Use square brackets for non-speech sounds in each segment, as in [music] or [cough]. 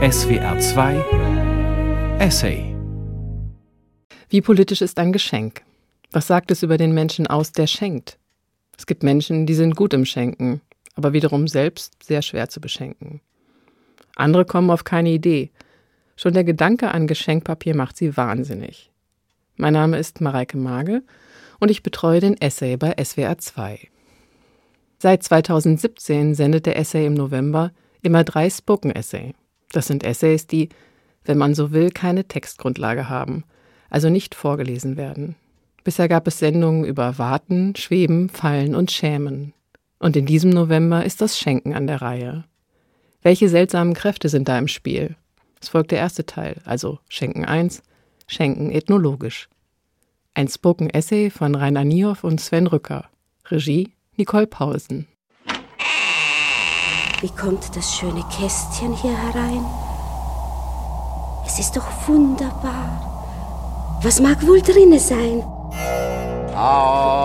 SWR 2 Essay Wie politisch ist ein Geschenk? Was sagt es über den Menschen aus, der schenkt? Es gibt Menschen, die sind gut im Schenken, aber wiederum selbst sehr schwer zu beschenken. Andere kommen auf keine Idee. Schon der Gedanke an Geschenkpapier macht sie wahnsinnig. Mein Name ist Mareike Mage und ich betreue den Essay bei SWR 2. Seit 2017 sendet der Essay im November immer drei Spoken-Essay. Das sind Essays, die, wenn man so will, keine Textgrundlage haben, also nicht vorgelesen werden. Bisher gab es Sendungen über Warten, Schweben, Fallen und Schämen. Und in diesem November ist das Schenken an der Reihe. Welche seltsamen Kräfte sind da im Spiel? Es folgt der erste Teil, also Schenken 1, Schenken ethnologisch. Ein Spoken Essay von Rainer Niehoff und Sven Rücker. Regie Nicole Pausen. Wie kommt das schöne Kästchen hier herein? Es ist doch wunderbar. Was mag wohl drinne sein? Ah.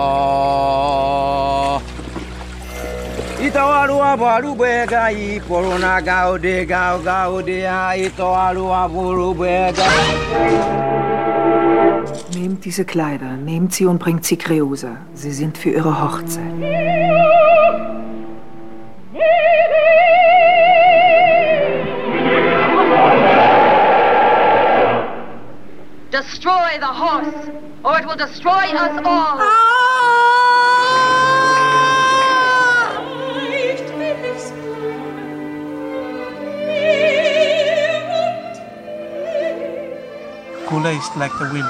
I porona gaude gau gaude bega. Nehmt diese Kleider, nehmt sie und bringt sie Creosa. Sie sind für ihre Hochzeit. Destroy the horse, or it will destroy us all. Kula is like the wind.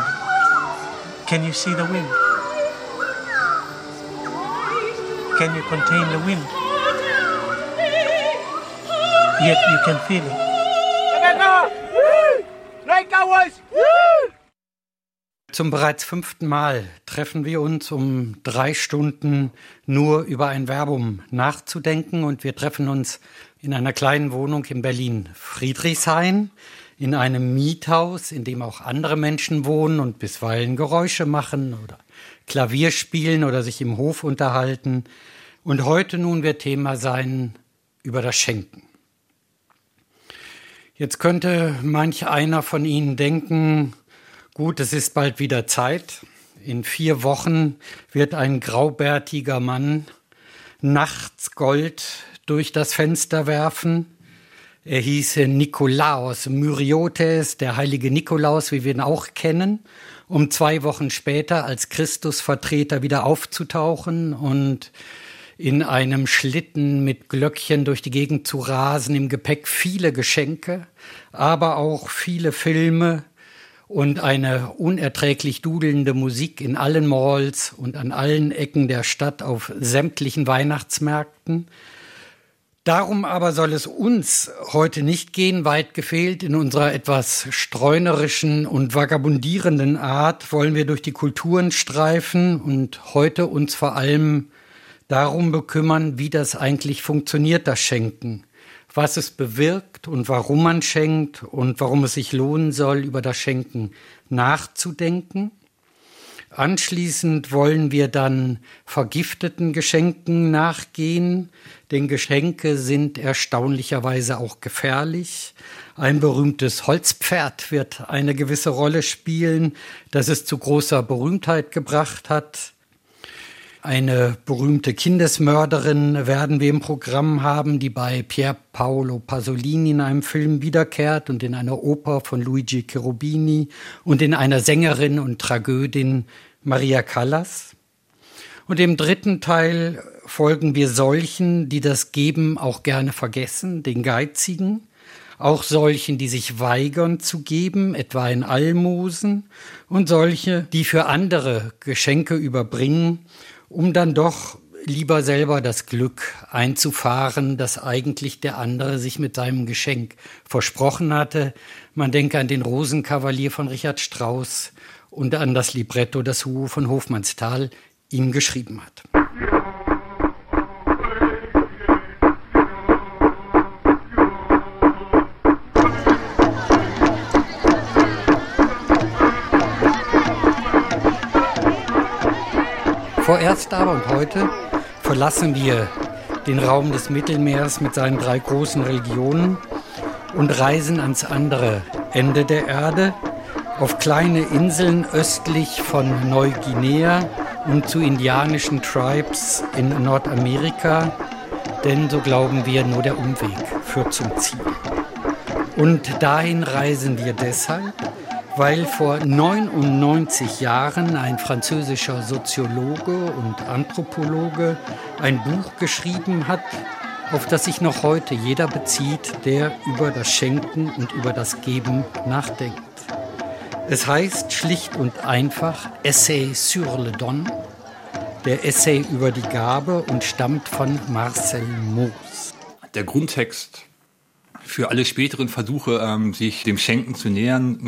Can you see the wind? Can you contain the wind? Yet you can feel it. Zum bereits fünften Mal treffen wir uns, um drei Stunden nur über ein Verbum nachzudenken und wir treffen uns in einer kleinen Wohnung in Berlin Friedrichshain in einem Miethaus, in dem auch andere Menschen wohnen und bisweilen Geräusche machen oder Klavier spielen oder sich im Hof unterhalten. Und heute nun wird Thema sein über das Schenken. Jetzt könnte manch einer von Ihnen denken, gut, es ist bald wieder Zeit. In vier Wochen wird ein graubärtiger Mann nachts Gold durch das Fenster werfen er hieße Nikolaos Myriotes, der heilige Nikolaus, wie wir ihn auch kennen, um zwei Wochen später als Christusvertreter wieder aufzutauchen und in einem Schlitten mit Glöckchen durch die Gegend zu rasen, im Gepäck viele Geschenke, aber auch viele Filme und eine unerträglich dudelnde Musik in allen Malls und an allen Ecken der Stadt auf sämtlichen Weihnachtsmärkten. Darum aber soll es uns heute nicht gehen, weit gefehlt. In unserer etwas streunerischen und vagabundierenden Art wollen wir durch die Kulturen streifen und heute uns vor allem darum bekümmern, wie das eigentlich funktioniert, das Schenken. Was es bewirkt und warum man schenkt und warum es sich lohnen soll, über das Schenken nachzudenken. Anschließend wollen wir dann vergifteten Geschenken nachgehen, denn Geschenke sind erstaunlicherweise auch gefährlich. Ein berühmtes Holzpferd wird eine gewisse Rolle spielen, das es zu großer Berühmtheit gebracht hat. Eine berühmte Kindesmörderin werden wir im Programm haben, die bei Pier Paolo Pasolini in einem Film wiederkehrt und in einer Oper von Luigi Cherubini und in einer Sängerin und Tragödin Maria Callas. Und im dritten Teil folgen wir solchen, die das Geben auch gerne vergessen, den Geizigen, auch solchen, die sich weigern zu geben, etwa in Almosen, und solche, die für andere Geschenke überbringen, um dann doch lieber selber das Glück einzufahren, das eigentlich der andere sich mit seinem Geschenk versprochen hatte. Man denke an den Rosenkavalier von Richard Strauss und an das Libretto, das Hugo von Hofmannsthal ihm geschrieben hat. Vorerst aber und heute verlassen wir den Raum des Mittelmeers mit seinen drei großen Religionen und reisen ans andere Ende der Erde, auf kleine Inseln östlich von Neuguinea und zu indianischen Tribes in Nordamerika, denn so glauben wir, nur der Umweg führt zum Ziel. Und dahin reisen wir deshalb, weil vor 99 Jahren ein französischer Soziologe und Anthropologe ein Buch geschrieben hat, auf das sich noch heute jeder bezieht, der über das Schenken und über das Geben nachdenkt. Es heißt schlicht und einfach Essay sur le Don, der Essay über die Gabe und stammt von Marcel Moos. Der Grundtext für alle späteren Versuche, ähm, sich dem Schenken zu nähern,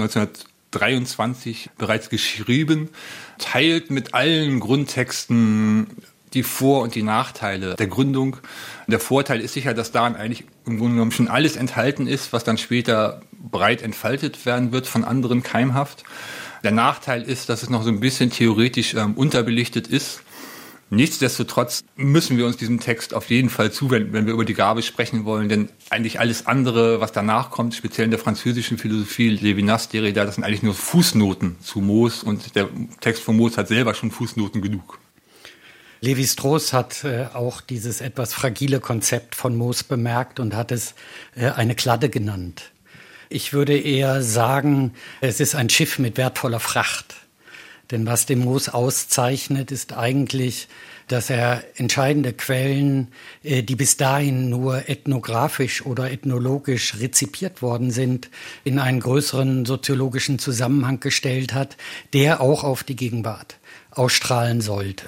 1923 bereits geschrieben, teilt mit allen Grundtexten die Vor- und die Nachteile der Gründung. Der Vorteil ist sicher, dass daran eigentlich im Grunde genommen schon alles enthalten ist, was dann später breit entfaltet werden wird von anderen keimhaft. Der Nachteil ist, dass es noch so ein bisschen theoretisch ähm, unterbelichtet ist. Nichtsdestotrotz müssen wir uns diesem Text auf jeden Fall zuwenden, wenn wir über die Gabe sprechen wollen, denn eigentlich alles andere, was danach kommt, speziell in der französischen Philosophie, Levinas, Derrida, das sind eigentlich nur Fußnoten zu Moos und der Text von Moos hat selber schon Fußnoten genug. Levi Strauss hat äh, auch dieses etwas fragile Konzept von Moos bemerkt und hat es äh, eine Kladde genannt. Ich würde eher sagen, es ist ein Schiff mit wertvoller Fracht. Denn was den Moos auszeichnet, ist eigentlich, dass er entscheidende Quellen, äh, die bis dahin nur ethnografisch oder ethnologisch rezipiert worden sind, in einen größeren soziologischen Zusammenhang gestellt hat, der auch auf die Gegenwart ausstrahlen sollte.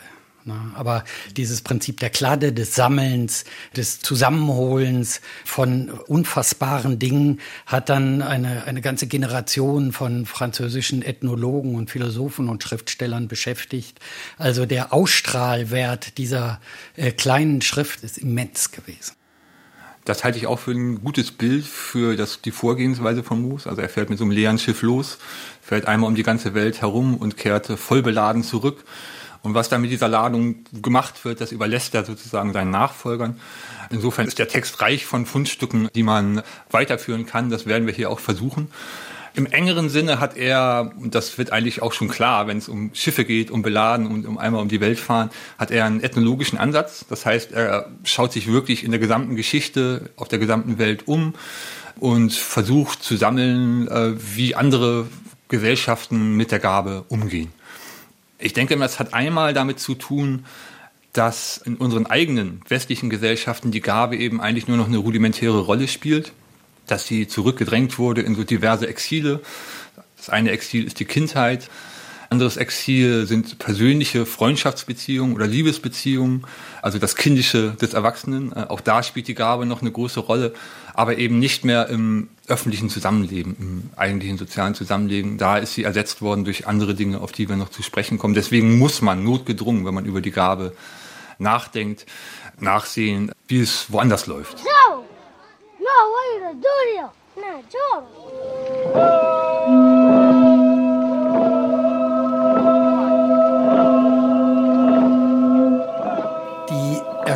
Aber dieses Prinzip der Kladde, des Sammelns, des Zusammenholens von unfassbaren Dingen hat dann eine, eine ganze Generation von französischen Ethnologen und Philosophen und Schriftstellern beschäftigt. Also der Ausstrahlwert dieser äh, kleinen Schrift ist immens gewesen. Das halte ich auch für ein gutes Bild für das, die Vorgehensweise von Moos. Also er fährt mit so einem leeren Schiff los, fährt einmal um die ganze Welt herum und kehrte voll beladen zurück. Und was dann mit dieser Ladung gemacht wird, das überlässt er sozusagen seinen Nachfolgern. Insofern ist der Text reich von Fundstücken, die man weiterführen kann. Das werden wir hier auch versuchen. Im engeren Sinne hat er, und das wird eigentlich auch schon klar, wenn es um Schiffe geht, um Beladen und um einmal um die Welt fahren, hat er einen ethnologischen Ansatz. Das heißt, er schaut sich wirklich in der gesamten Geschichte, auf der gesamten Welt um und versucht zu sammeln, äh, wie andere Gesellschaften mit der Gabe umgehen. Ich denke, das hat einmal damit zu tun, dass in unseren eigenen westlichen Gesellschaften die Gabe eben eigentlich nur noch eine rudimentäre Rolle spielt, dass sie zurückgedrängt wurde in so diverse Exile. Das eine Exil ist die Kindheit, anderes Exil sind persönliche Freundschaftsbeziehungen oder Liebesbeziehungen, also das Kindische des Erwachsenen. Äh, auch da spielt die Gabe noch eine große Rolle, aber eben nicht mehr im öffentlichen Zusammenleben, im eigentlichen sozialen Zusammenleben. Da ist sie ersetzt worden durch andere Dinge, auf die wir noch zu sprechen kommen. Deswegen muss man notgedrungen, wenn man über die Gabe nachdenkt, nachsehen, wie es woanders läuft. No, what are you doing? No,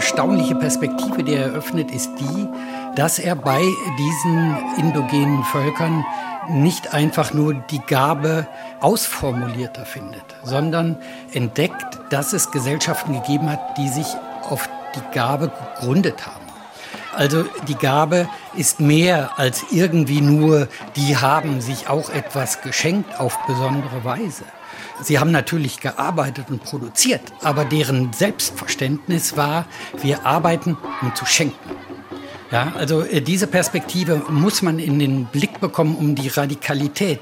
erstaunliche Perspektive, die er eröffnet, ist die, dass er bei diesen indogenen Völkern nicht einfach nur die Gabe ausformulierter findet, sondern entdeckt, dass es Gesellschaften gegeben hat, die sich auf die Gabe gegründet haben. Also die Gabe ist mehr als irgendwie nur, die haben sich auch etwas geschenkt auf besondere Weise. Sie haben natürlich gearbeitet und produziert, aber deren Selbstverständnis war, wir arbeiten, um zu schenken. Ja, also äh, diese Perspektive muss man in den Blick bekommen, um die Radikalität,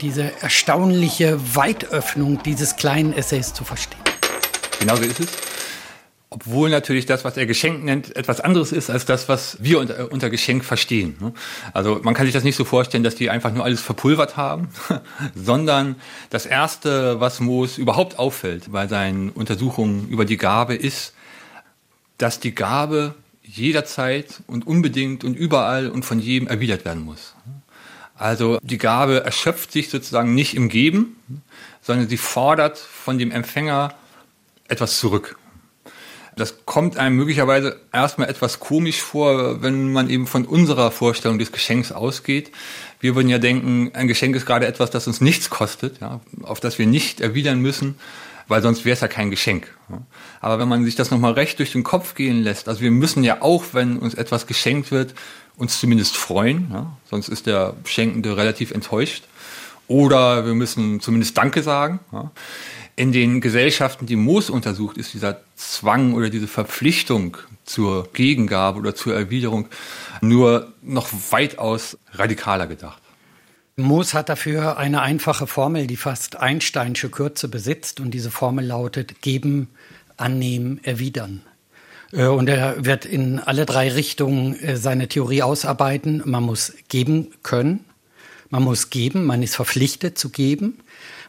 diese erstaunliche Weitöffnung dieses kleinen Essays zu verstehen. Genau so ist es obwohl natürlich das, was er Geschenk nennt, etwas anderes ist als das, was wir unter, unter Geschenk verstehen. Ne? Also man kann sich das nicht so vorstellen, dass die einfach nur alles verpulvert haben, [laughs] sondern das Erste, was Moos überhaupt auffällt bei seinen Untersuchungen über die Gabe, ist, dass die Gabe jederzeit und unbedingt und überall und von jedem erwidert werden muss. Also die Gabe erschöpft sich sozusagen nicht im Geben, sondern sie fordert von dem Empfänger etwas zurück. Das kommt einem möglicherweise erstmal etwas komisch vor, wenn man eben von unserer Vorstellung des Geschenks ausgeht. Wir würden ja denken, ein Geschenk ist gerade etwas, das uns nichts kostet, ja, auf das wir nicht erwidern müssen, weil sonst wäre es ja kein Geschenk. Aber wenn man sich das nochmal recht durch den Kopf gehen lässt, also wir müssen ja auch, wenn uns etwas geschenkt wird, uns zumindest freuen, ja, sonst ist der Schenkende relativ enttäuscht. Oder wir müssen zumindest Danke sagen. Ja. In den Gesellschaften, die Moos untersucht, ist dieser Zwang oder diese Verpflichtung zur Gegengabe oder zur Erwiderung nur noch weitaus radikaler gedacht. Moos hat dafür eine einfache Formel, die fast Einsteinsche Kürze besitzt und diese Formel lautet geben, annehmen, erwidern. Äh, und er wird in alle drei Richtungen äh, seine Theorie ausarbeiten. Man muss geben können, man muss geben, man ist verpflichtet zu geben.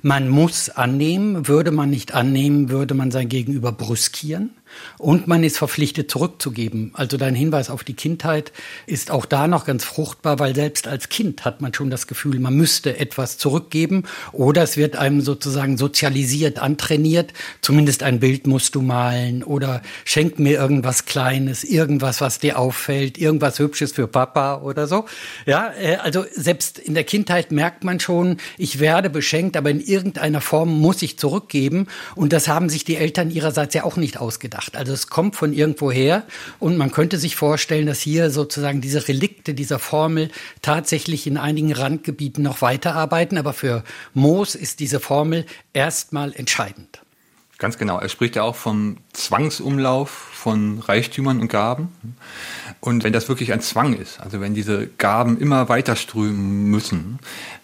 Man muss annehmen. Würde man nicht annehmen, würde man sein Gegenüber brüskieren. Und man ist verpflichtet zurückzugeben. Also dein Hinweis auf die Kindheit ist auch da noch ganz fruchtbar, weil selbst als Kind hat man schon das Gefühl, man müsste etwas zurückgeben oder es wird einem sozusagen sozialisiert, antrainiert. Zumindest ein Bild musst du malen oder schenk mir irgendwas Kleines, irgendwas, was dir auffällt, irgendwas Hübsches für Papa oder so. Ja, äh, also selbst in der Kindheit merkt man schon, ich werde beschenkt, aber in irgendeiner Form muss ich zurückgeben. Und das haben sich die Eltern ihrerseits ja auch nicht ausgedacht gedacht. Also es kommt von irgendwo her und man könnte sich vorstellen, dass hier sozusagen diese Relikte dieser Formel tatsächlich in einigen Randgebieten noch weiterarbeiten. Aber für Moos ist diese Formel erstmal entscheidend. Ganz genau. Er spricht ja auch vom Zwangsumlauf von Reichtümern und Gaben. Und wenn das wirklich ein Zwang ist, also wenn diese Gaben immer weiter strömen müssen,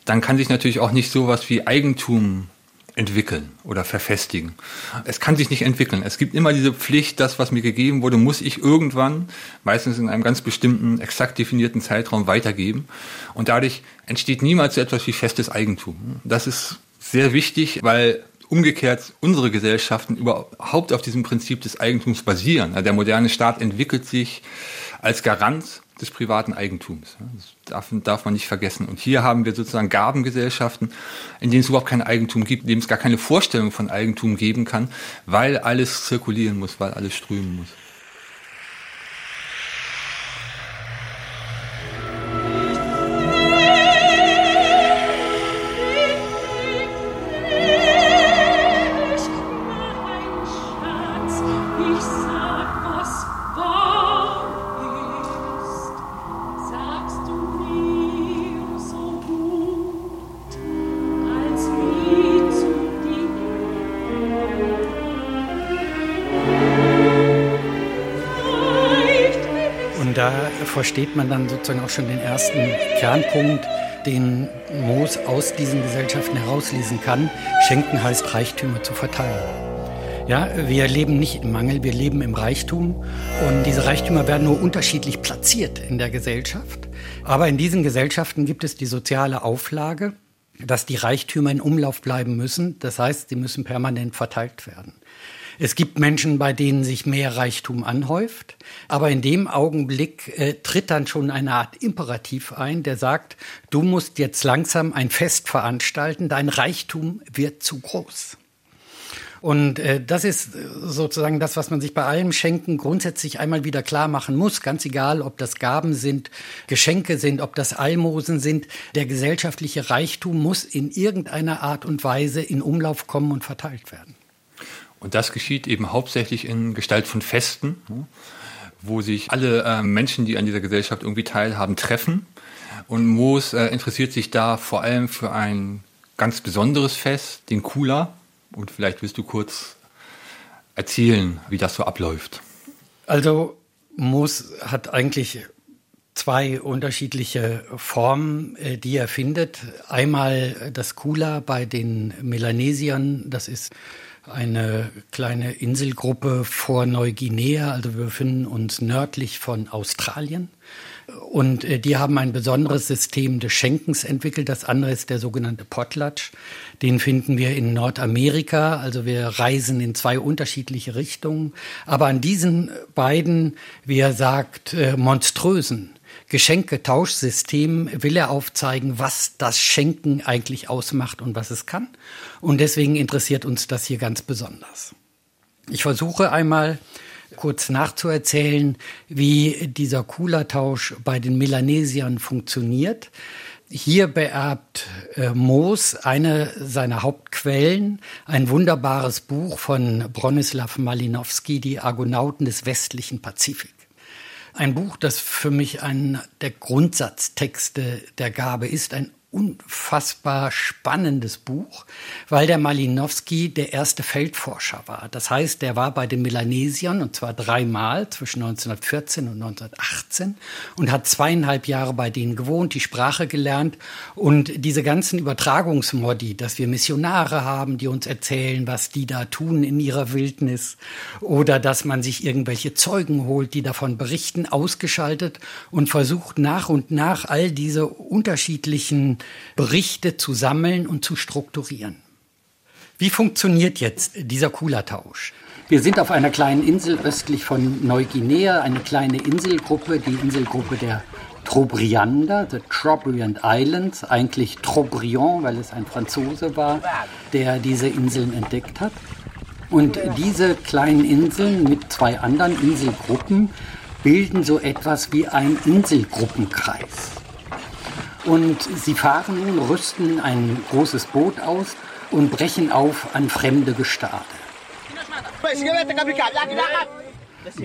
dann kann sich natürlich auch nicht sowas wie Eigentum entwickeln oder verfestigen. Es kann sich nicht entwickeln. Es gibt immer diese Pflicht, das, was mir gegeben wurde, muss ich irgendwann, meistens in einem ganz bestimmten, exakt definierten Zeitraum weitergeben. Und dadurch entsteht niemals so etwas wie festes Eigentum. Das ist sehr wichtig, weil umgekehrt unsere Gesellschaften überhaupt auf diesem Prinzip des Eigentums basieren. Der moderne Staat entwickelt sich als Garant des privaten Eigentums. Das darf, darf man nicht vergessen. Und hier haben wir sozusagen Gabengesellschaften, in denen es überhaupt kein Eigentum gibt, in denen es gar keine Vorstellung von Eigentum geben kann, weil alles zirkulieren muss, weil alles strömen muss. Versteht man dann sozusagen auch schon den ersten Kernpunkt, den Moos aus diesen Gesellschaften herauslesen kann. Schenken heißt Reichtümer zu verteilen. Ja, wir leben nicht im Mangel, wir leben im Reichtum und diese Reichtümer werden nur unterschiedlich platziert in der Gesellschaft. Aber in diesen Gesellschaften gibt es die soziale Auflage, dass die Reichtümer in Umlauf bleiben müssen. Das heißt, sie müssen permanent verteilt werden. Es gibt Menschen, bei denen sich mehr Reichtum anhäuft, aber in dem Augenblick äh, tritt dann schon eine Art Imperativ ein, der sagt, du musst jetzt langsam ein Fest veranstalten, dein Reichtum wird zu groß. Und äh, das ist äh, sozusagen das, was man sich bei allem Schenken grundsätzlich einmal wieder klar machen muss. Ganz egal, ob das Gaben sind, Geschenke sind, ob das Almosen sind. Der gesellschaftliche Reichtum muss in irgendeiner Art und Weise in Umlauf kommen und verteilt werden. Und das geschieht eben hauptsächlich in Gestalt von Festen, ne, wo sich alle äh, Menschen, die an dieser Gesellschaft irgendwie teilhaben, treffen. Und Moos äh, interessiert sich da vor allem für ein ganz besonderes Fest, den Kula. Und vielleicht willst du kurz erzählen, wie das so abläuft. Also Moos hat eigentlich zwei unterschiedliche Formen, äh, die er findet. Einmal das Kula bei den Melanesiern, das ist eine kleine Inselgruppe vor Neuguinea, also wir befinden uns nördlich von Australien. Und äh, die haben ein besonderes System des Schenkens entwickelt. Das andere ist der sogenannte Potlatch. Den finden wir in Nordamerika. Also wir reisen in zwei unterschiedliche Richtungen. Aber an diesen beiden, wie er sagt, äh, monströsen Geschenketauschsystem will er aufzeigen, was das Schenken eigentlich ausmacht und was es kann. Und deswegen interessiert uns das hier ganz besonders. Ich versuche einmal kurz nachzuerzählen, wie dieser Kula-Tausch bei den Melanesiern funktioniert. Hier beerbt äh, Moos eine seiner Hauptquellen, ein wunderbares Buch von Bronislaw Malinowski, Die Argonauten des westlichen Pazifik. Ein Buch, das für mich ein der Grundsatztexte der Gabe ist, ein unfassbar spannendes Buch, weil der Malinowski der erste Feldforscher war. Das heißt, der war bei den Melanesiern und zwar dreimal zwischen 1914 und 1918 und hat zweieinhalb Jahre bei denen gewohnt, die Sprache gelernt und diese ganzen Übertragungsmodi, dass wir Missionare haben, die uns erzählen, was die da tun in ihrer Wildnis oder dass man sich irgendwelche Zeugen holt, die davon berichten, ausgeschaltet und versucht nach und nach all diese unterschiedlichen Berichte zu sammeln und zu strukturieren. Wie funktioniert jetzt dieser Kula-Tausch? Wir sind auf einer kleinen Insel östlich von Neuguinea, eine kleine Inselgruppe, die Inselgruppe der Trobriander, the Trobriand Islands, eigentlich Trobriand, weil es ein Franzose war, der diese Inseln entdeckt hat. Und diese kleinen Inseln mit zwei anderen Inselgruppen bilden so etwas wie ein Inselgruppenkreis. Und sie fahren nun, rüsten ein großes Boot aus und brechen auf an fremde Gestade.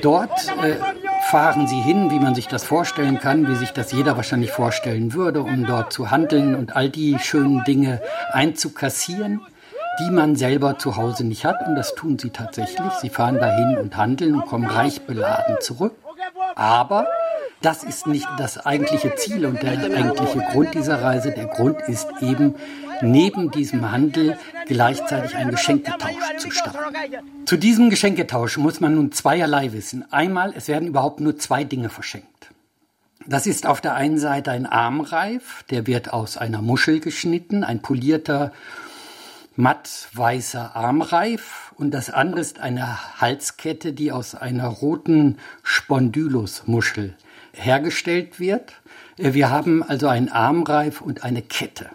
Dort äh, fahren sie hin, wie man sich das vorstellen kann, wie sich das jeder wahrscheinlich vorstellen würde, um dort zu handeln und all die schönen Dinge einzukassieren, die man selber zu Hause nicht hat. Und das tun sie tatsächlich. Sie fahren dahin und handeln und kommen reich beladen zurück. Aber das ist nicht das eigentliche Ziel und der eigentliche Grund dieser Reise. Der Grund ist eben, neben diesem Handel gleichzeitig einen Geschenketausch zu starten. Zu diesem Geschenketausch muss man nun zweierlei wissen. Einmal, es werden überhaupt nur zwei Dinge verschenkt. Das ist auf der einen Seite ein Armreif, der wird aus einer Muschel geschnitten, ein polierter, matt weißer Armreif. Und das andere ist eine Halskette, die aus einer roten Spondylusmuschel hergestellt wird. Äh, wir haben also einen Armreif und eine Kette.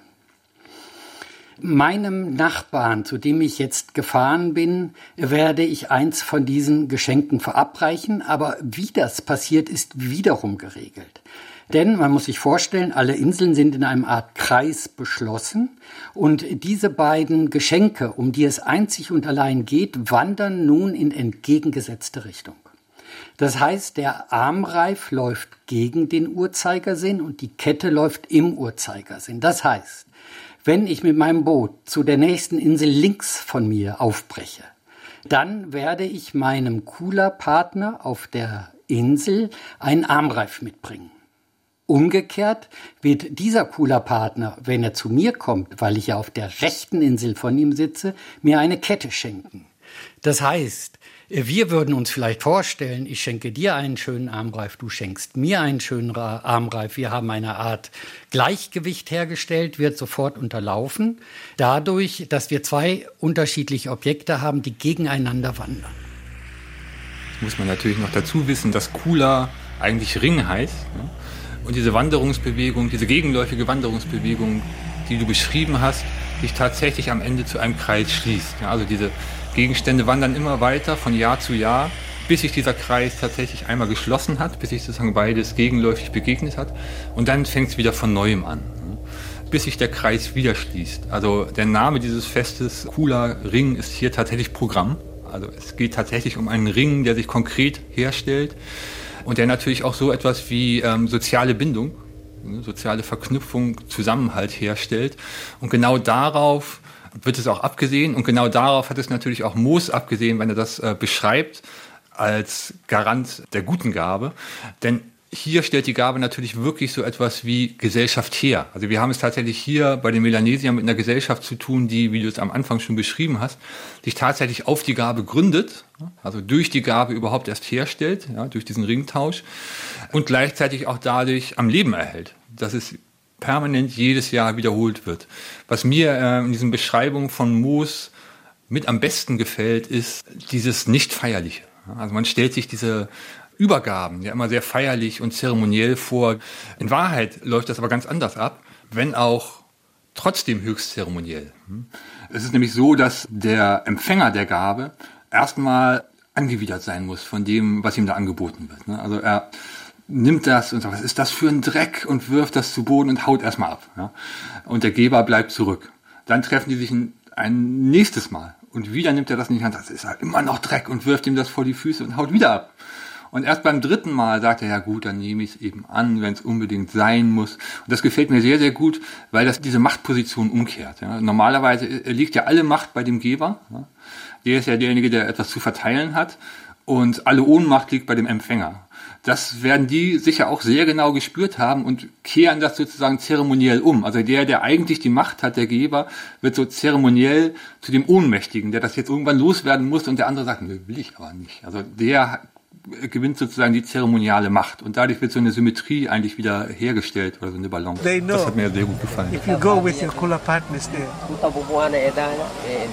Meinem Nachbarn, zu dem ich jetzt gefahren bin, werde ich eins von diesen Geschenken verabreichen, aber wie das passiert, ist wiederum geregelt. Denn man muss sich vorstellen, alle Inseln sind in einem Art Kreis beschlossen und diese beiden Geschenke, um die es einzig und allein geht, wandern nun in entgegengesetzte Richtung. Das heißt, der Armreif läuft gegen den Uhrzeigersinn und die Kette läuft im Uhrzeigersinn. Das heißt, wenn ich mit meinem Boot zu der nächsten Insel links von mir aufbreche, dann werde ich meinem Cooler-Partner auf der Insel einen Armreif mitbringen. Umgekehrt wird dieser Cooler-Partner, wenn er zu mir kommt, weil ich ja auf der rechten Insel von ihm sitze, mir eine Kette schenken. Das heißt, wir würden uns vielleicht vorstellen, ich schenke dir einen schönen Armreif, du schenkst mir einen schönen Armreif. Wir haben eine Art Gleichgewicht hergestellt, wird sofort unterlaufen, dadurch, dass wir zwei unterschiedliche Objekte haben, die gegeneinander wandern. Muss man natürlich noch dazu wissen, dass Kula eigentlich Ring heißt. Ne? Und diese Wanderungsbewegung, diese gegenläufige Wanderungsbewegung, die du beschrieben hast, sich tatsächlich am Ende zu einem Kreis schließt. Also diese Gegenstände wandern immer weiter von Jahr zu Jahr, bis sich dieser Kreis tatsächlich einmal geschlossen hat, bis sich sozusagen beides gegenläufig begegnet hat. Und dann fängt es wieder von neuem an, bis sich der Kreis wieder schließt. Also der Name dieses Festes, Cooler Ring, ist hier tatsächlich Programm. Also es geht tatsächlich um einen Ring, der sich konkret herstellt und der natürlich auch so etwas wie ähm, soziale Bindung, ne, soziale Verknüpfung, Zusammenhalt herstellt. Und genau darauf wird es auch abgesehen. Und genau darauf hat es natürlich auch Moos abgesehen, wenn er das äh, beschreibt als Garant der guten Gabe. Denn hier stellt die Gabe natürlich wirklich so etwas wie Gesellschaft her. Also wir haben es tatsächlich hier bei den Melanesiern mit einer Gesellschaft zu tun, die, wie du es am Anfang schon beschrieben hast, sich tatsächlich auf die Gabe gründet, also durch die Gabe überhaupt erst herstellt, ja, durch diesen Ringtausch und gleichzeitig auch dadurch am Leben erhält. Das ist permanent jedes Jahr wiederholt wird. Was mir äh, in diesen Beschreibungen von Moos mit am besten gefällt, ist dieses Nicht-Feierliche. Also man stellt sich diese Übergaben ja immer sehr feierlich und zeremoniell vor. In Wahrheit läuft das aber ganz anders ab, wenn auch trotzdem höchst zeremoniell. Es ist nämlich so, dass der Empfänger der Gabe erstmal angewidert sein muss von dem, was ihm da angeboten wird. Ne? Also er nimmt das und sagt, was ist das für ein Dreck und wirft das zu Boden und haut erstmal ab. Ja? Und der Geber bleibt zurück. Dann treffen die sich ein, ein nächstes Mal und wieder nimmt er das in die Hand, das ist halt immer noch Dreck und wirft ihm das vor die Füße und haut wieder ab. Und erst beim dritten Mal sagt er, ja gut, dann nehme ich es eben an, wenn es unbedingt sein muss. Und das gefällt mir sehr, sehr gut, weil das diese Machtposition umkehrt. Ja. Normalerweise liegt ja alle Macht bei dem Geber. Ja. Der ist ja derjenige, der etwas zu verteilen hat. Und alle Ohnmacht liegt bei dem Empfänger. Das werden die sicher auch sehr genau gespürt haben und kehren das sozusagen zeremoniell um. Also der, der eigentlich die Macht hat, der Geber, wird so zeremoniell zu dem Ohnmächtigen, der das jetzt irgendwann loswerden muss und der andere sagt, nö, will ich aber nicht. Also der gewinnt sozusagen die zeremoniale Macht und dadurch wird so eine Symmetrie eigentlich wieder hergestellt oder so eine Balance. Das hat mir sehr gut gefallen. If you go with your Kula partners there,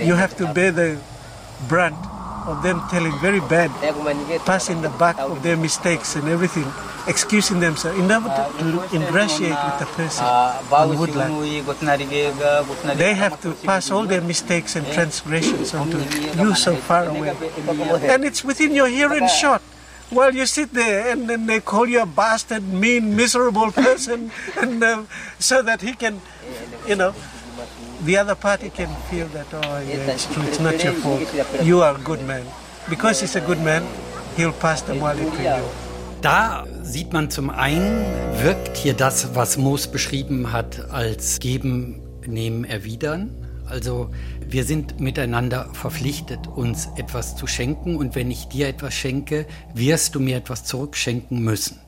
you have to bear the brunt of them telling very bad, passing the back of their mistakes and everything, excusing themselves in order to ingratiate with the person on woodland. They have to pass all their mistakes and transgressions onto you so far away. And it's within your hearing shot. While you sit there and then they call you a bastard, mean, miserable person, [laughs] and uh, so that he can, you know, the other party can feel that, oh, yeah, it's true, it's not your fault. You are a good man. Because he's a good man, he'll pass the money to you. Da sieht man zum einen, wirkt hier das, was Moos beschrieben hat, als geben, nehmen, erwidern. Also wir sind miteinander verpflichtet, uns etwas zu schenken und wenn ich dir etwas schenke, wirst du mir etwas zurückschenken müssen.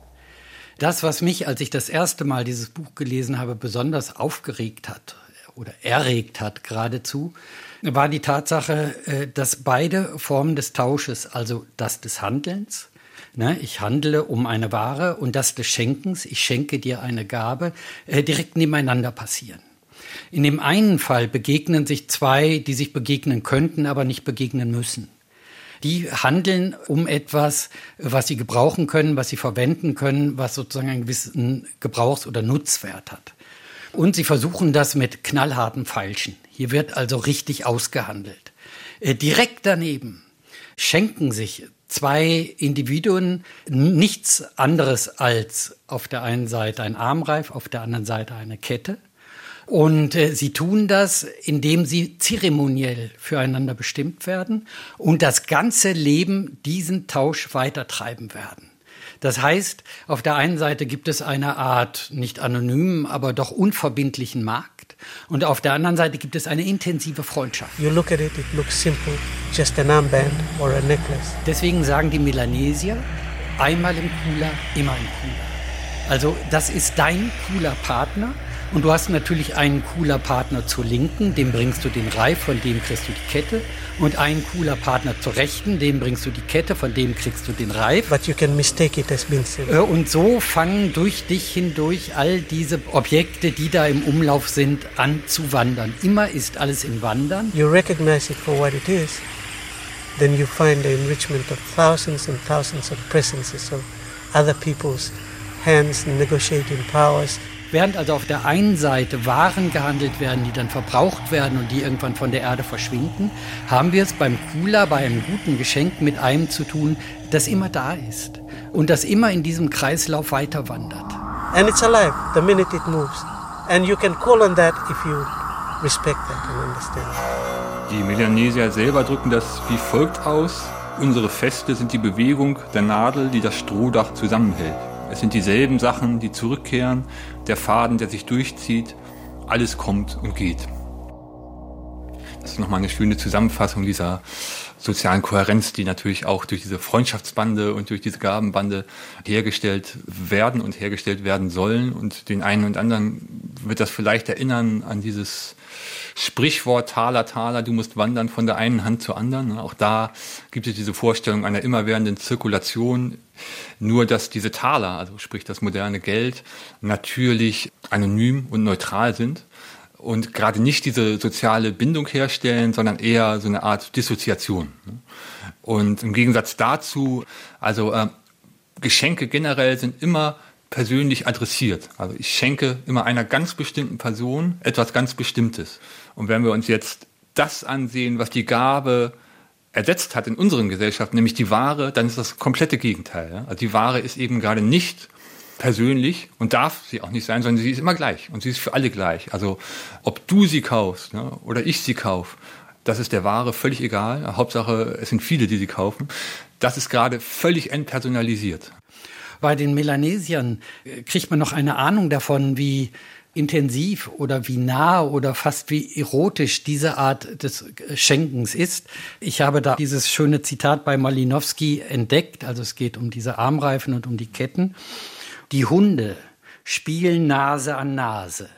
Das, was mich, als ich das erste Mal dieses Buch gelesen habe, besonders aufgeregt hat oder erregt hat geradezu, war die Tatsache, äh, dass beide Formen des Tausches, also das des Handelns, ne, ich handle um eine Ware und das des Schenkens, ich schenke dir eine Gabe, äh, direkt nebeneinander passieren. In dem einen Fall begegnen sich zwei, die sich begegnen könnten, aber nicht begegnen müssen. Die handeln um etwas, was sie gebrauchen können, was sie verwenden können, was sozusagen einen gewissen Gebrauchs- oder Nutzwert hat. Und sie versuchen das mit knallharten Feilschen. Hier wird also richtig ausgehandelt. Äh, direkt daneben schenken sich zwei Individuen nichts anderes als auf der einen Seite ein Armreif, auf der anderen Seite eine Kette. Und äh, sie tun das, indem sie zeremoniell füreinander bestimmt werden und das ganze Leben diesen Tausch weitertreiben werden. Das heißt, auf der einen Seite gibt es eine Art nicht anonymen, aber doch unverbindlichen Markt. Und auf der anderen Seite gibt es eine intensive Freundschaft. You look at it, it looks simple, just an armband or a necklace. Deswegen sagen die Melanesier, einmal im Cooler, immer im Cooler. Also das ist dein cooler Partner und du hast natürlich einen cooler Partner zur Linken, dem bringst du den Reif, von dem kriegst du die Kette. Und einen cooler Partner zur Rechten, dem bringst du die Kette, von dem kriegst du den Reif. But you can mistake it as. Äh, und so fangen durch dich hindurch all diese Objekte, die da im Umlauf sind, an zu wandern. Immer ist alles im Wandern. You recognize it for what it is. Then you find the enrichment of thousands and thousands of presences of other people's hands and negotiating powers. Während also auf der einen Seite Waren gehandelt werden, die dann verbraucht werden und die irgendwann von der Erde verschwinden, haben wir es beim Kula, bei einem guten Geschenk mit einem zu tun, das immer da ist und das immer in diesem Kreislauf weiter wandert. And it's alive the minute it moves. And you can call on that if you respect that and understand. Die Melanesier selber drücken das wie folgt aus. Unsere Feste sind die Bewegung der Nadel, die das Strohdach zusammenhält. Es sind dieselben Sachen, die zurückkehren, der Faden, der sich durchzieht. Alles kommt und geht. Das ist nochmal eine schöne Zusammenfassung dieser sozialen Kohärenz, die natürlich auch durch diese Freundschaftsbande und durch diese Gabenbande hergestellt werden und hergestellt werden sollen. Und den einen und anderen wird das vielleicht erinnern an dieses Sprichwort Taler, Taler, du musst wandern von der einen Hand zur anderen. Auch da gibt es diese Vorstellung einer immerwährenden Zirkulation. Nur, dass diese Taler, also sprich das moderne Geld, natürlich anonym und neutral sind und gerade nicht diese soziale Bindung herstellen, sondern eher so eine Art Dissoziation. Und im Gegensatz dazu, also äh, Geschenke generell sind immer persönlich adressiert. Also ich schenke immer einer ganz bestimmten Person etwas ganz Bestimmtes. Und wenn wir uns jetzt das ansehen, was die Gabe ersetzt hat in unseren Gesellschaften, nämlich die Ware, dann ist das komplette Gegenteil. Also die Ware ist eben gerade nicht persönlich und darf sie auch nicht sein, sondern sie ist immer gleich und sie ist für alle gleich. Also ob du sie kaufst ne, oder ich sie kaufe, das ist der Ware völlig egal. Hauptsache, es sind viele, die sie kaufen. Das ist gerade völlig entpersonalisiert. Bei den Melanesiern äh, kriegt man noch eine Ahnung davon, wie intensiv oder wie nah oder fast wie erotisch diese Art des Schenkens ist. Ich habe da dieses schöne Zitat bei Malinowski entdeckt. Also es geht um diese Armreifen und um die Ketten. Die Hunde spielen Nase an Nase.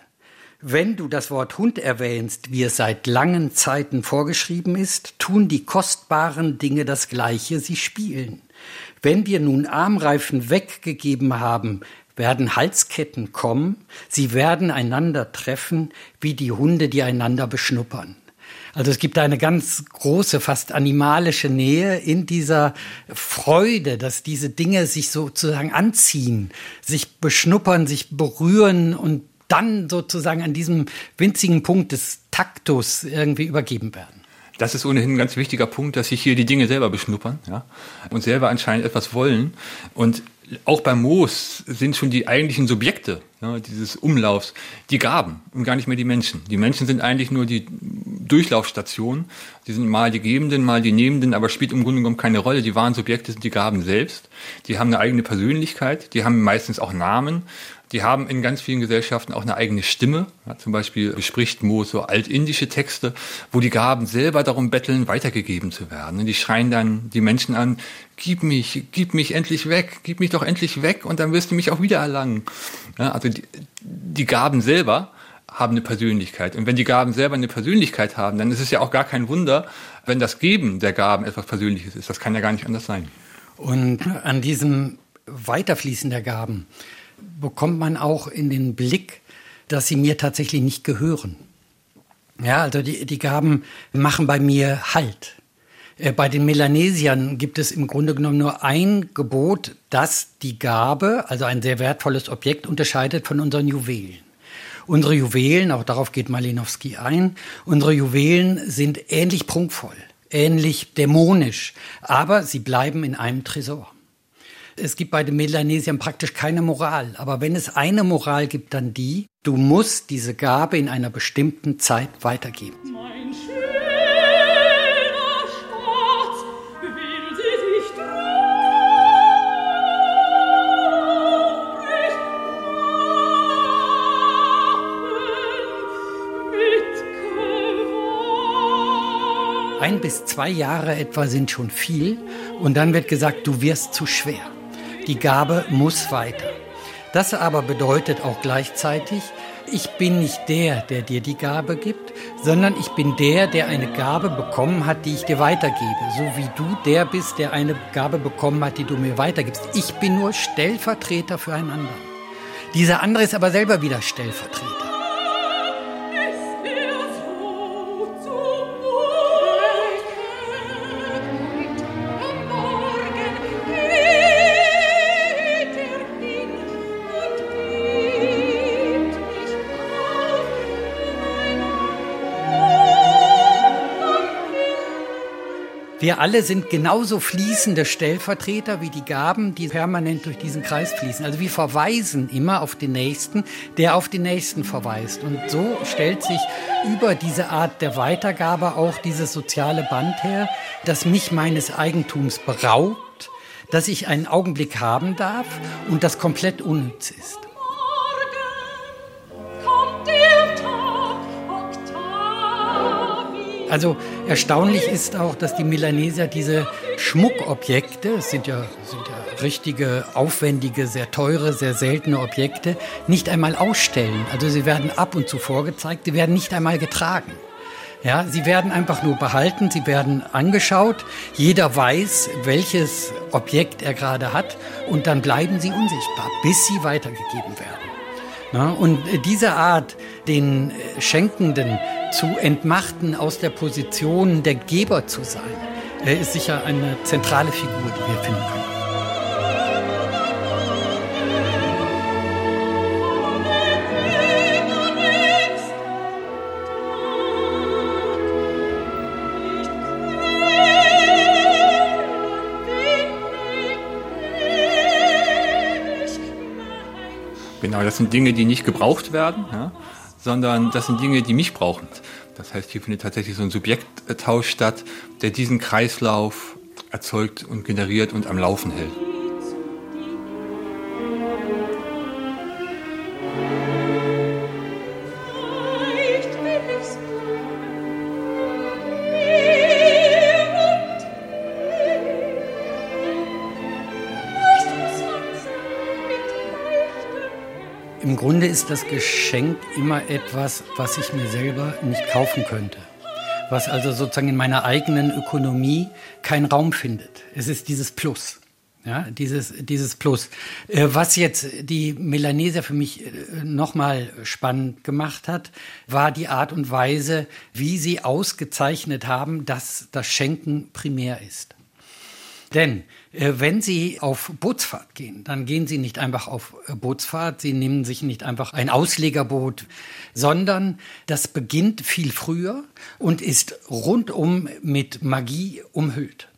Wenn du das Wort Hund erwähnst, wie es seit langen Zeiten vorgeschrieben ist, tun die kostbaren Dinge das Gleiche, sie spielen. Wenn wir nun Armreifen weggegeben haben, werden Halsketten kommen, sie werden einander treffen, wie die Hunde, die einander beschnuppern. Also es gibt eine ganz große, fast animalische Nähe in dieser Freude, dass diese Dinge sich sozusagen anziehen, sich beschnuppern, sich berühren und dann sozusagen an diesem winzigen Punkt des Taktus irgendwie übergeben werden. Das ist ohnehin ein ganz wichtiger Punkt, dass sich hier die Dinge selber beschnuppern ja, und selber anscheinend etwas wollen. Und auch beim Moos sind schon die eigentlichen Subjekte ja, dieses Umlaufs die Gaben und gar nicht mehr die Menschen. Die Menschen sind eigentlich nur die Durchlaufstation. Die sind mal die Gebenden, mal die Nehmenden, aber spielt im Grunde genommen keine Rolle. Die wahren Subjekte sind die Gaben selbst. Die haben eine eigene Persönlichkeit, die haben meistens auch Namen die haben in ganz vielen Gesellschaften auch eine eigene Stimme. Ja, zum Beispiel bespricht Mo so altindische Texte, wo die Gaben selber darum betteln, weitergegeben zu werden. Die schreien dann die Menschen an, gib mich, gib mich endlich weg, gib mich doch endlich weg und dann wirst du mich auch wieder erlangen. Ja, also die, die Gaben selber haben eine Persönlichkeit. Und wenn die Gaben selber eine Persönlichkeit haben, dann ist es ja auch gar kein Wunder, wenn das Geben der Gaben etwas Persönliches ist. Das kann ja gar nicht anders sein. Und an diesem Weiterfließen der Gaben bekommt man auch in den Blick, dass sie mir tatsächlich nicht gehören. Ja, also die, die Gaben machen bei mir Halt. Äh, bei den Melanesiern gibt es im Grunde genommen nur ein Gebot, das die Gabe, also ein sehr wertvolles Objekt, unterscheidet von unseren Juwelen. Unsere Juwelen, auch darauf geht Malinowski ein, unsere Juwelen sind ähnlich prunkvoll, ähnlich dämonisch, aber sie bleiben in einem Tresor. Es gibt bei den Melanesiern praktisch keine Moral. Aber wenn es eine Moral gibt, dann die, du musst diese Gabe in einer bestimmten Zeit weitergeben. ein bis zwei Jahre etwa sind schon viel und dann wird gesagt, du wirst zu schwer. Die Gabe muss weiter. Das aber bedeutet auch gleichzeitig, ich bin nicht der, der dir die Gabe gibt, sondern ich bin der, der eine Gabe bekommen hat, die ich dir weitergebe. So wie du der bist, der eine Gabe bekommen hat, die du mir weitergibst. Ich bin nur Stellvertreter für einen anderen. Dieser andere ist aber selber wieder Stellvertreter. Wir alle sind genauso fließende Stellvertreter wie die Gaben, die permanent durch diesen Kreis fließen. Also wir verweisen immer auf den Nächsten, der auf den Nächsten verweist. Und so stellt sich über diese Art der Weitergabe auch dieses soziale Band her, das mich meines Eigentums beraubt, dass ich einen Augenblick haben darf und das komplett unnütz ist. Also erstaunlich ist auch, dass die Melanesier diese Schmuckobjekte, es sind ja, sind ja richtige, aufwendige, sehr teure, sehr seltene Objekte, nicht einmal ausstellen. Also sie werden ab und zu vorgezeigt, sie werden nicht einmal getragen. Ja, sie werden einfach nur behalten, sie werden angeschaut. Jeder weiß, welches Objekt er gerade hat und dann bleiben sie unsichtbar, bis sie weitergegeben werden. Ja, und diese Art, den Schenkenden zu entmachten, aus der Position der Geber zu sein, ist sicher eine zentrale Figur, die wir finden können. Genau, das sind Dinge, die nicht gebraucht werden. Ja? Sondern das sind Dinge, die mich brauchen. Das heißt, hier findet tatsächlich so ein Subjekttausch statt, der diesen Kreislauf erzeugt und generiert und am Laufen hält. Grunde ist das Geschenk immer etwas, was ich mir selber nicht kaufen könnte. Was also sozusagen in meiner eigenen Ökonomie keinen Raum findet. Es ist dieses Plus. Ja, dieses, dieses Plus. Äh, was jetzt die Melaneser für mich äh, nochmal spannend gemacht hat, war die Art und Weise, wie sie ausgezeichnet haben, dass das Schenken primär ist. Denn wenn Sie auf Bootsfahrt gehen, dann gehen Sie nicht einfach auf äh, Bootsfahrt, Sie nehmen sich nicht einfach ein Auslegerboot, sondern das beginnt viel früher und ist rundum mit Magie umhüllt.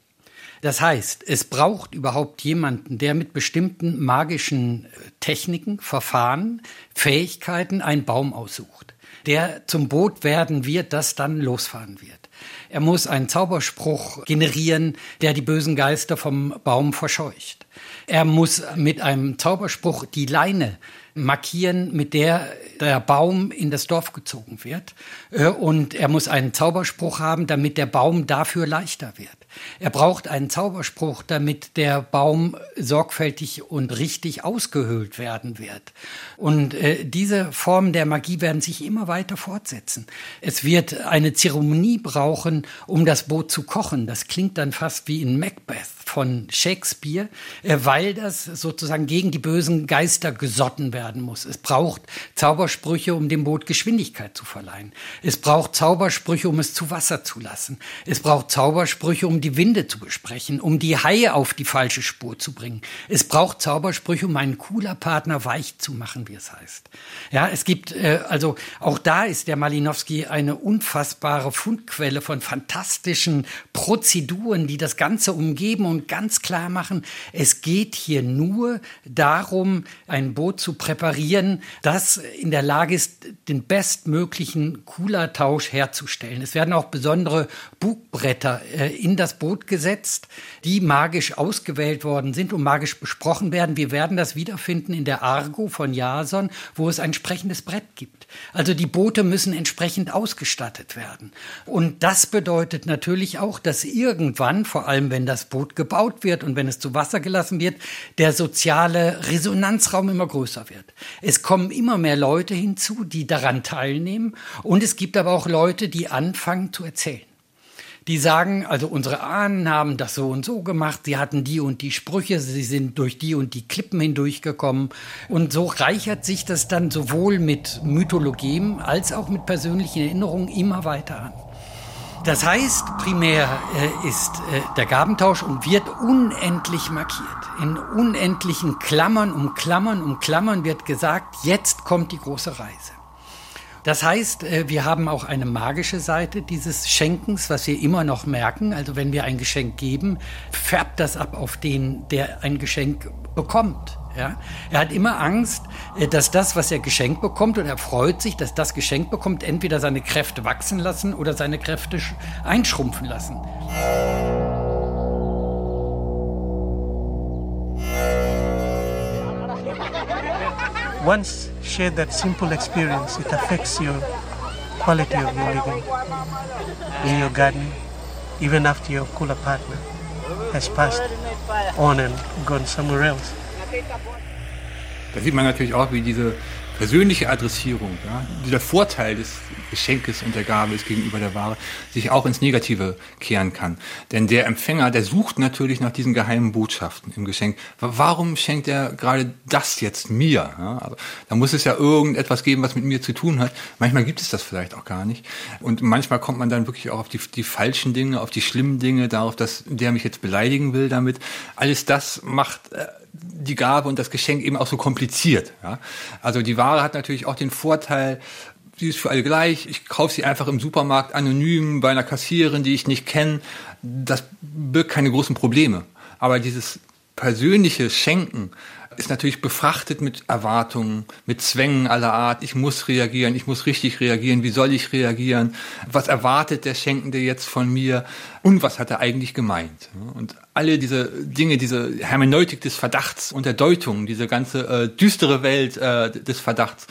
Das heißt, es braucht überhaupt jemanden, der mit bestimmten magischen äh, Techniken, Verfahren, Fähigkeiten einen Baum aussucht, der zum Boot werden wird, das dann losfahren wird. Er muss einen Zauberspruch generieren, der die bösen Geister vom Baum verscheucht. Er muss mit einem Zauberspruch die Leine markieren, mit der der Baum in das Dorf gezogen wird. Äh, und er muss einen Zauberspruch haben, damit der Baum dafür leichter wird. Er braucht einen Zauberspruch, damit der Baum sorgfältig und richtig ausgehöhlt werden wird. Und äh, diese Formen der Magie werden sich immer weiter fortsetzen. Es wird eine Zeremonie brauchen, um das Boot zu kochen. Das klingt dann fast wie in Macbeth von Shakespeare, äh, weil das sozusagen gegen die bösen Geister gesotten werden muss. Es braucht Zaubersprüche, um dem Boot Geschwindigkeit zu verleihen. Es braucht Zaubersprüche, um es zu Wasser zu lassen. Es braucht Zaubersprüche, um die Winde zu besprechen, um die Haie auf die falsche Spur zu bringen. Es braucht Zaubersprüche, um einen cooler Partner weich zu machen, wie es heißt. Ja, es gibt, äh, also auch da ist der Malinowski eine unfassbare Fundquelle von fantastischen Prozeduren, die das Ganze umgeben und ganz klar machen, es geht hier nur darum, ein Boot zu präparieren, das in der Lage ist, den bestmöglichen Coolertausch herzustellen. Es werden auch besondere Bugbretter äh, in das Boot gesetzt, die magisch ausgewählt worden sind und magisch besprochen werden. Wir werden das wiederfinden in der Argo von Jason, wo es ein entsprechendes Brett gibt. Also die Boote müssen entsprechend ausgestattet werden. Und das bedeutet natürlich auch, dass irgendwann, vor allem wenn das Boot gebaut wird und wenn es zu Wasser gelassen wird, der soziale Resonanzraum immer größer wird. Es kommen immer mehr Leute hinzu, die daran teilnehmen und es gibt aber auch Leute, die anfangen zu erzählen die sagen, also unsere Ahnen haben das so und so gemacht, sie hatten die und die Sprüche, sie sind durch die und die Klippen hindurchgekommen. Und so reichert sich das dann sowohl mit Mythologiem als auch mit persönlichen Erinnerungen immer weiter an. Das heißt, primär äh, ist äh, der Gabentausch und wird unendlich markiert. In unendlichen Klammern um Klammern um Klammern wird gesagt, jetzt kommt die große Reise. Das heißt, äh, wir haben auch eine magische Seite dieses Schenkens, was wir immer noch merken. Also wenn wir ein Geschenk geben, färbt das ab auf den, der ein Geschenk bekommt. Ja? Er hat immer Angst, äh, dass das, was er geschenkt bekommt, und er freut sich, dass das geschenkt bekommt, entweder seine Kräfte wachsen lassen oder seine Kräfte einschrumpfen lassen. Once share that simple experience, it affects your quality of your living in your garden, even after your cooler partner has passed on and gone somewhere else. Da sieht man natürlich auch, wie diese persönliche Adressierung, ja, dieser Vorteil des Geschenkes und der Gabe ist gegenüber der Ware, sich auch ins Negative kehren kann. Denn der Empfänger, der sucht natürlich nach diesen geheimen Botschaften im Geschenk. Warum schenkt er gerade das jetzt mir? Ja, also, da muss es ja irgendetwas geben, was mit mir zu tun hat. Manchmal gibt es das vielleicht auch gar nicht. Und manchmal kommt man dann wirklich auch auf die, die falschen Dinge, auf die schlimmen Dinge, darauf, dass der mich jetzt beleidigen will damit. Alles das macht äh, die Gabe und das Geschenk eben auch so kompliziert. Ja? Also die Ware hat natürlich auch den Vorteil, sie ist für alle gleich. Ich kaufe sie einfach im Supermarkt anonym bei einer Kassiererin, die ich nicht kenne. Das birgt keine großen Probleme. Aber dieses persönliche Schenken ist natürlich befrachtet mit Erwartungen, mit Zwängen aller Art. Ich muss reagieren, ich muss richtig reagieren. Wie soll ich reagieren? Was erwartet der Schenkende jetzt von mir? Und was hat er eigentlich gemeint? Und alle diese Dinge, diese Hermeneutik des Verdachts und der Deutung, diese ganze äh, düstere Welt äh, des Verdachts,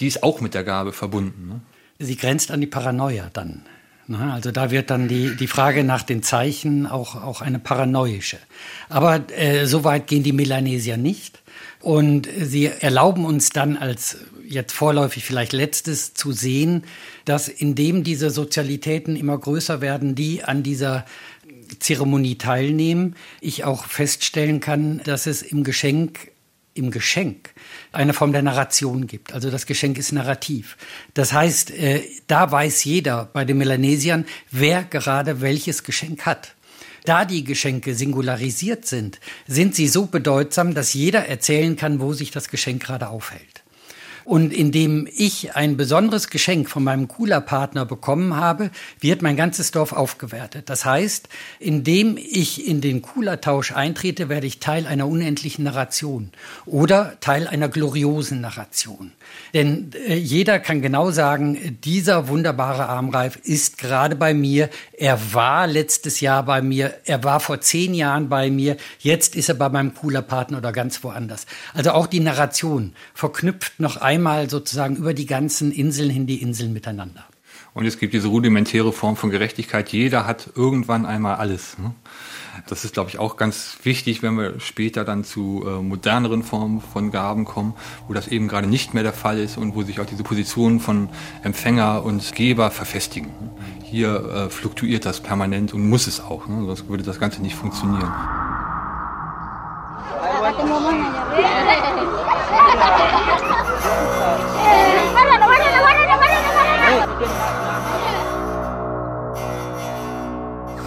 die ist auch mit der Gabe verbunden. Ne? Sie grenzt an die Paranoia dann. Ne? Also da wird dann die, die Frage nach den Zeichen auch, auch eine paranoische. Aber äh, so weit gehen die Melanesier nicht. Und sie erlauben uns dann als jetzt vorläufig vielleicht letztes zu sehen, dass indem diese Sozialitäten immer größer werden, die an dieser Zeremonie teilnehmen, ich auch feststellen kann, dass es im Geschenk im Geschenk eine Form der Narration gibt. Also das Geschenk ist narrativ. Das heißt, äh, da weiß jeder bei den Melanesiern, wer gerade welches Geschenk hat. Da die Geschenke singularisiert sind, sind sie so bedeutsam, dass jeder erzählen kann, wo sich das Geschenk gerade aufhält. Und indem ich ein besonderes Geschenk von meinem Cooler-Partner bekommen habe, wird mein ganzes Dorf aufgewertet. Das heißt, indem ich in den Cooler-Tausch eintrete, werde ich Teil einer unendlichen Narration oder Teil einer gloriosen Narration. Denn äh, jeder kann genau sagen, dieser wunderbare Armreif ist gerade bei mir. Er war letztes Jahr bei mir. Er war vor zehn Jahren bei mir. Jetzt ist er bei meinem cooler Partner oder ganz woanders. Also auch die Narration verknüpft noch einmal sozusagen über die ganzen Inseln hin die Inseln miteinander. Und es gibt diese rudimentäre Form von Gerechtigkeit. Jeder hat irgendwann einmal alles. Ne? Das ist, glaube ich, auch ganz wichtig, wenn wir später dann zu äh, moderneren Formen von Gaben kommen, wo das eben gerade nicht mehr der Fall ist und wo sich auch diese Positionen von Empfänger und Geber verfestigen. Hier äh, fluktuiert das permanent und muss es auch, ne? sonst würde das Ganze nicht funktionieren. [laughs]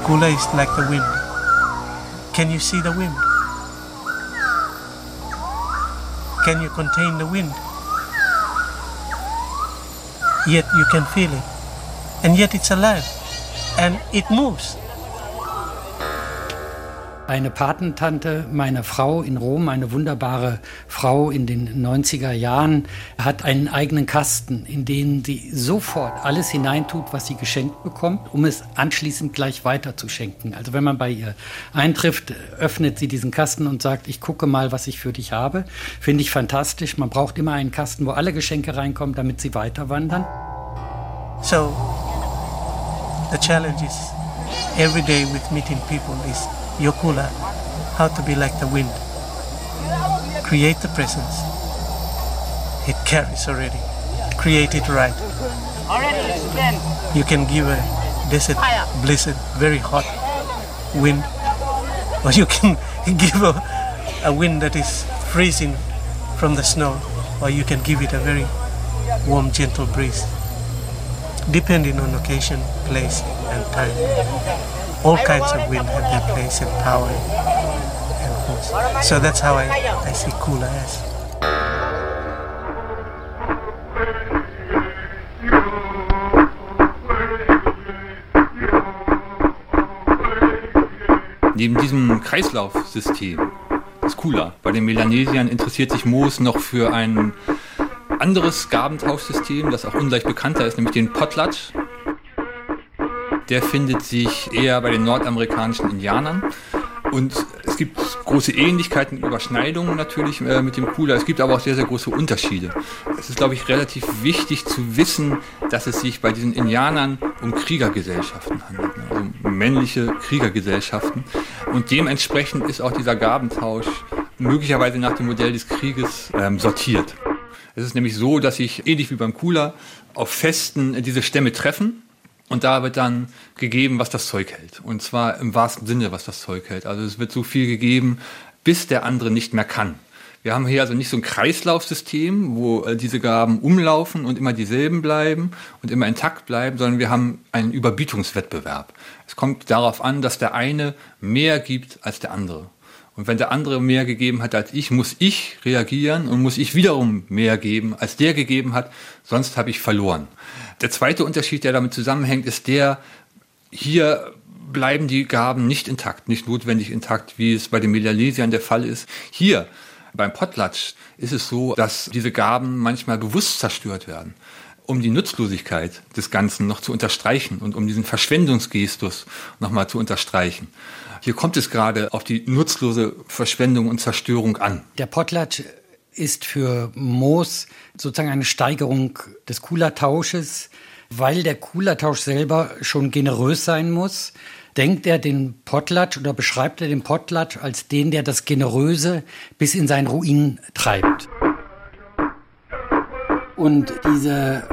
Kula is like the wind. Can you see the wind? Can you contain the wind? Yet you can feel it. And yet it's alive. And it moves. Eine Patentante meiner Frau in Rom, eine wunderbare Frau in den 90er Jahren, hat einen eigenen Kasten, in den sie sofort alles hineintut, was sie geschenkt bekommt, um es anschließend gleich weiter zu schenken. Also wenn man bei ihr eintrifft, öffnet sie diesen Kasten und sagt, ich gucke mal, was ich für dich habe. Finde ich fantastisch. Man braucht immer einen Kasten, wo alle Geschenke reinkommen, damit sie weiter wandern. So, the challenge is every day with meeting people is Yokula, how to be like the wind. Create the presence. It carries already. Create it right. You can give a desert, blizzard, very hot wind, or you can [laughs] give a, a wind that is freezing from the snow, or you can give it a very warm, gentle breeze, depending on occasion, place, and time all kinds of wind have their place and power and force. So that's how I, I see Kula as. Neben diesem Kreislaufsystem, das Kula, bei den Melanesiern interessiert sich Moos noch für ein anderes Gabentauschsystem, das auch ungleich bekannter ist, nämlich den Potlatch der findet sich eher bei den nordamerikanischen Indianern. Und es gibt große Ähnlichkeiten, Überschneidungen natürlich äh, mit dem Kula. Es gibt aber auch sehr, sehr große Unterschiede. Es ist, glaube ich, relativ wichtig zu wissen, dass es sich bei diesen Indianern um Kriegergesellschaften handelt. Ne? Also männliche Kriegergesellschaften. Und dementsprechend ist auch dieser Gabentausch möglicherweise nach dem Modell des Krieges ähm, sortiert. Es ist nämlich so, dass sich ähnlich wie beim Kula auf Festen diese Stämme treffen und da wird dann gegeben, was das Zeug hält. Und zwar im wahrsten Sinne, was das Zeug hält. Also es wird so viel gegeben, bis der andere nicht mehr kann. Wir haben hier also nicht so ein Kreislaufsystem, wo äh, diese Gaben umlaufen und immer dieselben bleiben und immer intakt bleiben, sondern wir haben einen Überbietungswettbewerb. Es kommt darauf an, dass der eine mehr gibt als der andere. Und wenn der andere mehr gegeben hat als ich, muss ich reagieren und muss ich wiederum mehr geben, als der gegeben hat, sonst habe ich verloren. Der zweite Unterschied, der damit zusammenhängt, ist der, hier bleiben die Gaben nicht intakt, nicht notwendig intakt, wie es bei den Melalesiern der Fall ist. Hier beim Potlatsch ist es so, dass diese Gaben manchmal bewusst zerstört werden, um die Nutzlosigkeit des Ganzen noch zu unterstreichen und um diesen Verschwendungsgestus nochmal zu unterstreichen. Hier kommt es gerade auf die nutzlose Verschwendung und Zerstörung an. Der Potlatsch ist für Moos sozusagen eine Steigerung des Coolertausches, weil der Coolertausch selber schon generös sein muss. Denkt er den Potlatsch oder beschreibt er den Potlatsch als den, der das Generöse bis in seinen Ruin treibt? Und diese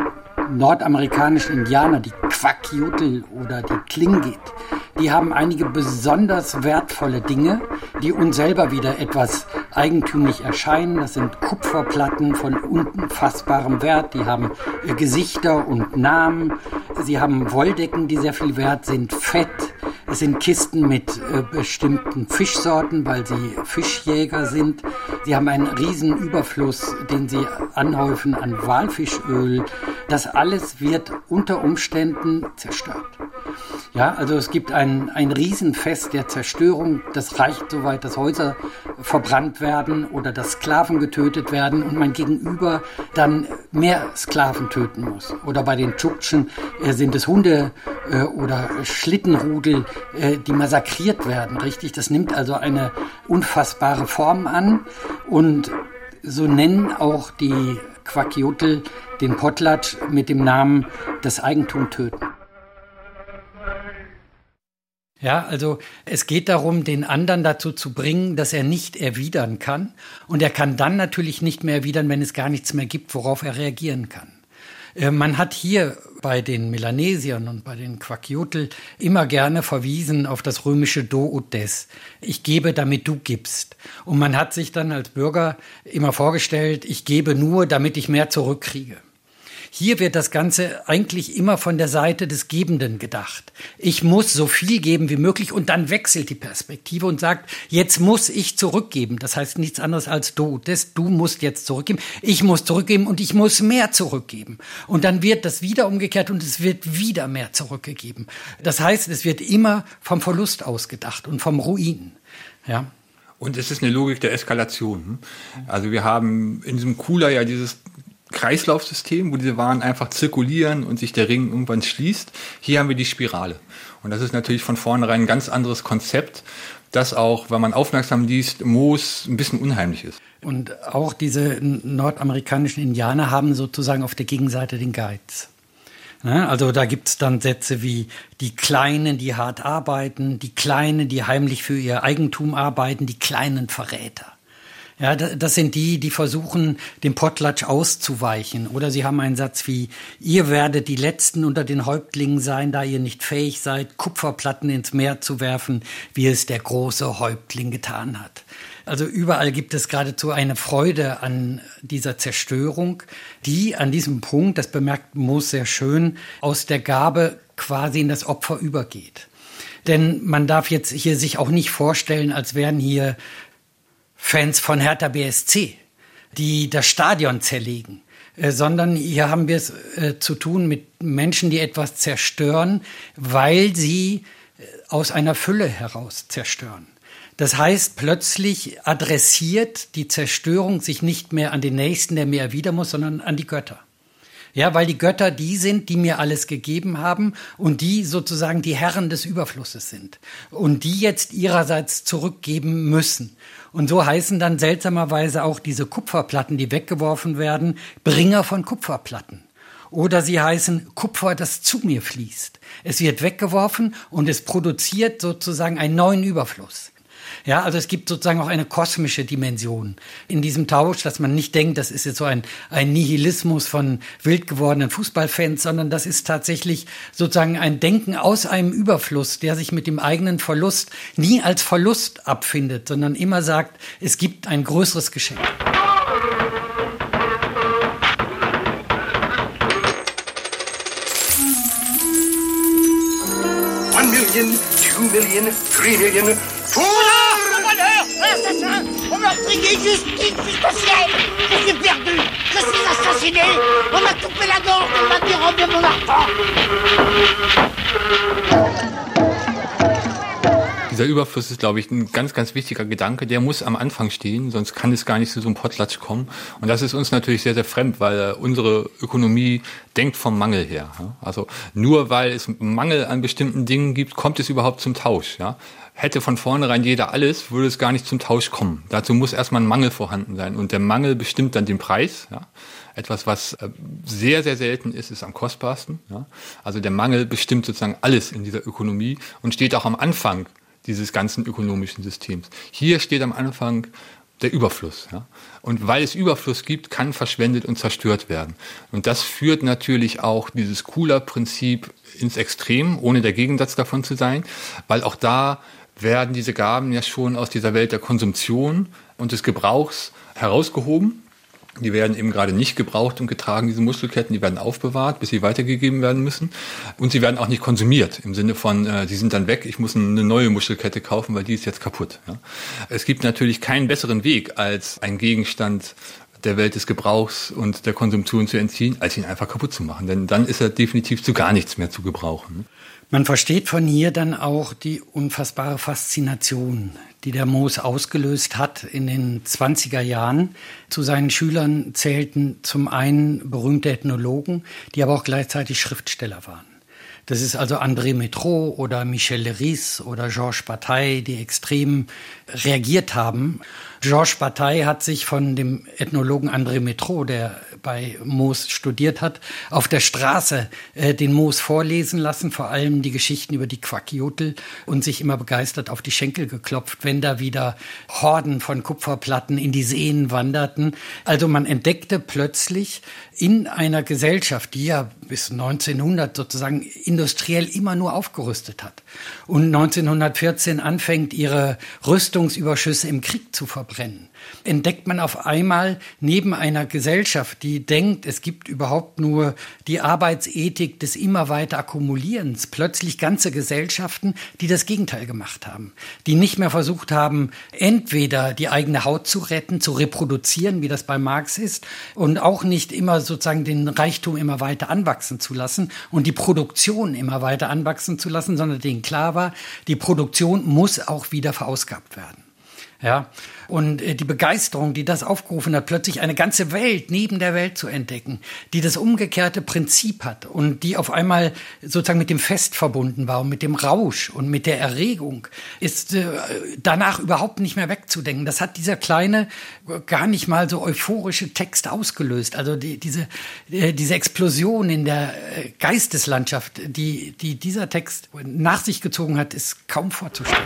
nordamerikanischen Indianer, die Quackjutel oder die Klingit, die haben einige besonders wertvolle Dinge, die uns selber wieder etwas eigentümlich erscheinen. Das sind Kupferplatten von unfassbarem Wert. Die haben äh, Gesichter und Namen. Sie haben Wolldecken, die sehr viel wert sind. Fett. Es sind Kisten mit äh, bestimmten Fischsorten, weil sie Fischjäger sind. Sie haben einen riesen Überfluss, den sie anhäufen an Walfischöl. Das alles wird unter Umständen zerstört. Ja, also es gibt ein, ein Riesenfest der Zerstörung. Das reicht so weit, dass Häuser verbrannt werden oder dass Sklaven getötet werden und mein Gegenüber dann mehr Sklaven töten muss. Oder bei den Tschuktschen äh, sind es Hunde äh, oder Schlittenrudel, äh, die massakriert werden, richtig? Das nimmt also eine unfassbare Form an und so nennen auch die Quackjotel den Potlatsch mit dem Namen das Eigentum töten. Ja, also es geht darum, den anderen dazu zu bringen, dass er nicht erwidern kann. Und er kann dann natürlich nicht mehr erwidern, wenn es gar nichts mehr gibt, worauf er reagieren kann. Äh, man hat hier bei den Melanesiern und bei den Quakiotl immer gerne verwiesen auf das römische Do ut des. Ich gebe, damit du gibst. Und man hat sich dann als Bürger immer vorgestellt, ich gebe nur, damit ich mehr zurückkriege. Hier wird das Ganze eigentlich immer von der Seite des Gebenden gedacht. Ich muss so viel geben wie möglich und dann wechselt die Perspektive und sagt, jetzt muss ich zurückgeben. Das heißt nichts anderes als du. Das, du musst jetzt zurückgeben. Ich muss zurückgeben und ich muss mehr zurückgeben. Und dann wird das wieder umgekehrt und es wird wieder mehr zurückgegeben. Das heißt, es wird immer vom Verlust ausgedacht und vom Ruin. Ja. Und es ist eine Logik der Eskalation. Also wir haben in diesem Cooler ja dieses Kreislaufsystem, wo diese Waren einfach zirkulieren und sich der Ring irgendwann schließt. Hier haben wir die Spirale. Und das ist natürlich von vornherein ein ganz anderes Konzept, das auch, wenn man aufmerksam liest, Moos ein bisschen unheimlich ist. Und auch diese nordamerikanischen Indianer haben sozusagen auf der Gegenseite den Geiz. Also da gibt es dann Sätze wie die Kleinen, die hart arbeiten, die Kleinen, die heimlich für ihr Eigentum arbeiten, die kleinen Verräter. Ja, das sind die, die versuchen, dem Potlatsch auszuweichen. Oder sie haben einen Satz wie, ihr werdet die Letzten unter den Häuptlingen sein, da ihr nicht fähig seid, Kupferplatten ins Meer zu werfen, wie es der große Häuptling getan hat. Also überall gibt es geradezu eine Freude an dieser Zerstörung, die an diesem Punkt, das bemerkt Moos sehr schön, aus der Gabe quasi in das Opfer übergeht. Denn man darf jetzt hier sich auch nicht vorstellen, als wären hier Fans von Hertha BSC, die das Stadion zerlegen, äh, sondern hier haben wir es äh, zu tun mit Menschen, die etwas zerstören, weil sie äh, aus einer Fülle heraus zerstören. Das heißt, plötzlich adressiert die Zerstörung sich nicht mehr an den Nächsten, der mir erwidern muss, sondern an die Götter. Ja, weil die Götter die sind, die mir alles gegeben haben und die sozusagen die Herren des Überflusses sind und die jetzt ihrerseits zurückgeben müssen. Und so heißen dann seltsamerweise auch diese Kupferplatten, die weggeworfen werden, Bringer von Kupferplatten. Oder sie heißen Kupfer, das zu mir fließt. Es wird weggeworfen und es produziert sozusagen einen neuen Überfluss. Ja, also es gibt sozusagen auch eine kosmische Dimension in diesem Tausch, dass man nicht denkt, das ist jetzt so ein, ein Nihilismus von wild gewordenen Fußballfans, sondern das ist tatsächlich sozusagen ein Denken aus einem Überfluss, der sich mit dem eigenen Verlust nie als Verlust abfindet, sondern immer sagt, es gibt ein größeres Geschenk. Two million, three million, four On m'a prié justice justicielle Je suis perdu Je suis assassiné On m'a coupé la gorge On m'a dérobé mon argent Dieser Überfluss ist, glaube ich, ein ganz, ganz wichtiger Gedanke. Der muss am Anfang stehen, sonst kann es gar nicht zu so einem Potlatsch kommen. Und das ist uns natürlich sehr, sehr fremd, weil unsere Ökonomie denkt vom Mangel her. Also nur weil es Mangel an bestimmten Dingen gibt, kommt es überhaupt zum Tausch. Hätte von vornherein jeder alles, würde es gar nicht zum Tausch kommen. Dazu muss erstmal ein Mangel vorhanden sein. Und der Mangel bestimmt dann den Preis. Ja? Etwas, was äh, sehr, sehr selten ist, ist am kostbarsten. Ja? Also der Mangel bestimmt sozusagen alles in dieser Ökonomie und steht auch am Anfang dieses ganzen ökonomischen Systems. Hier steht am Anfang der Überfluss. Ja? Und weil es Überfluss gibt, kann verschwendet und zerstört werden. Und das führt natürlich auch dieses Cooler-Prinzip ins Extrem, ohne der Gegensatz davon zu sein, weil auch da werden diese Gaben ja schon aus dieser Welt der Konsumtion und des Gebrauchs herausgehoben die werden eben gerade nicht gebraucht und getragen, diese Muskelketten, die werden aufbewahrt, bis sie weitergegeben werden müssen. Und sie werden auch nicht konsumiert, im Sinne von, äh, sind dann weg, ich muss eine neue Muskelkette kaufen, weil die ist jetzt kaputt. Ja. Es gibt natürlich keinen besseren Weg, als ein Gegenstand der Welt des Gebrauchs und der Konsumtion zu entziehen, als ihn einfach kaputt zu machen. Denn dann ist er definitiv zu gar nichts mehr zu gebrauchen. Man versteht von hier dann auch die unfassbare Faszination, die der Moos ausgelöst hat in den 20er Jahren. Zu seinen Schülern zählten zum einen berühmte Ethnologen, die aber auch gleichzeitig Schriftsteller waren. Das ist also André Metro oder Michel Leris oder Georges Bataille, die extrem reagiert haben Georges Bataille hat sich von dem Ethnologen André Metro, der bei Moos studiert hat, auf der Straße äh, den Moos vorlesen lassen, vor allem die Geschichten über die Quakiotl und sich immer begeistert auf die Schenkel geklopft, wenn da wieder Horden von Kupferplatten in die Seen wanderten. Also man entdeckte plötzlich in einer Gesellschaft, die ja bis 1900 sozusagen industriell immer nur aufgerüstet hat und 1914 anfängt, ihre Rüstungsüberschüsse im Krieg zu verbrennen verbrennen, entdeckt man auf einmal neben einer Gesellschaft, die denkt, es gibt überhaupt nur die Arbeitsethik des immer weiter Akkumulierens, plötzlich ganze Gesellschaften, die das Gegenteil gemacht haben, die nicht mehr versucht haben, entweder die eigene Haut zu retten, zu reproduzieren, wie das bei Marx ist, und auch nicht immer sozusagen den Reichtum immer weiter anwachsen zu lassen und die Produktion immer weiter anwachsen zu lassen, sondern denen klar war, die Produktion muss auch wieder verausgabt werden. Ja, und äh, die Begeisterung, die das aufgerufen hat, plötzlich eine ganze Welt neben der Welt zu entdecken, die das umgekehrte Prinzip hat und die auf einmal sozusagen mit dem Fest verbunden war und mit dem Rausch und mit der Erregung, ist äh, danach überhaupt nicht mehr wegzudenken. Das hat dieser kleine, gar nicht mal so euphorische Text ausgelöst. Also die, diese, äh, diese Explosion in der Geisteslandschaft, die, die dieser Text nach sich gezogen hat, ist kaum vorzustellen.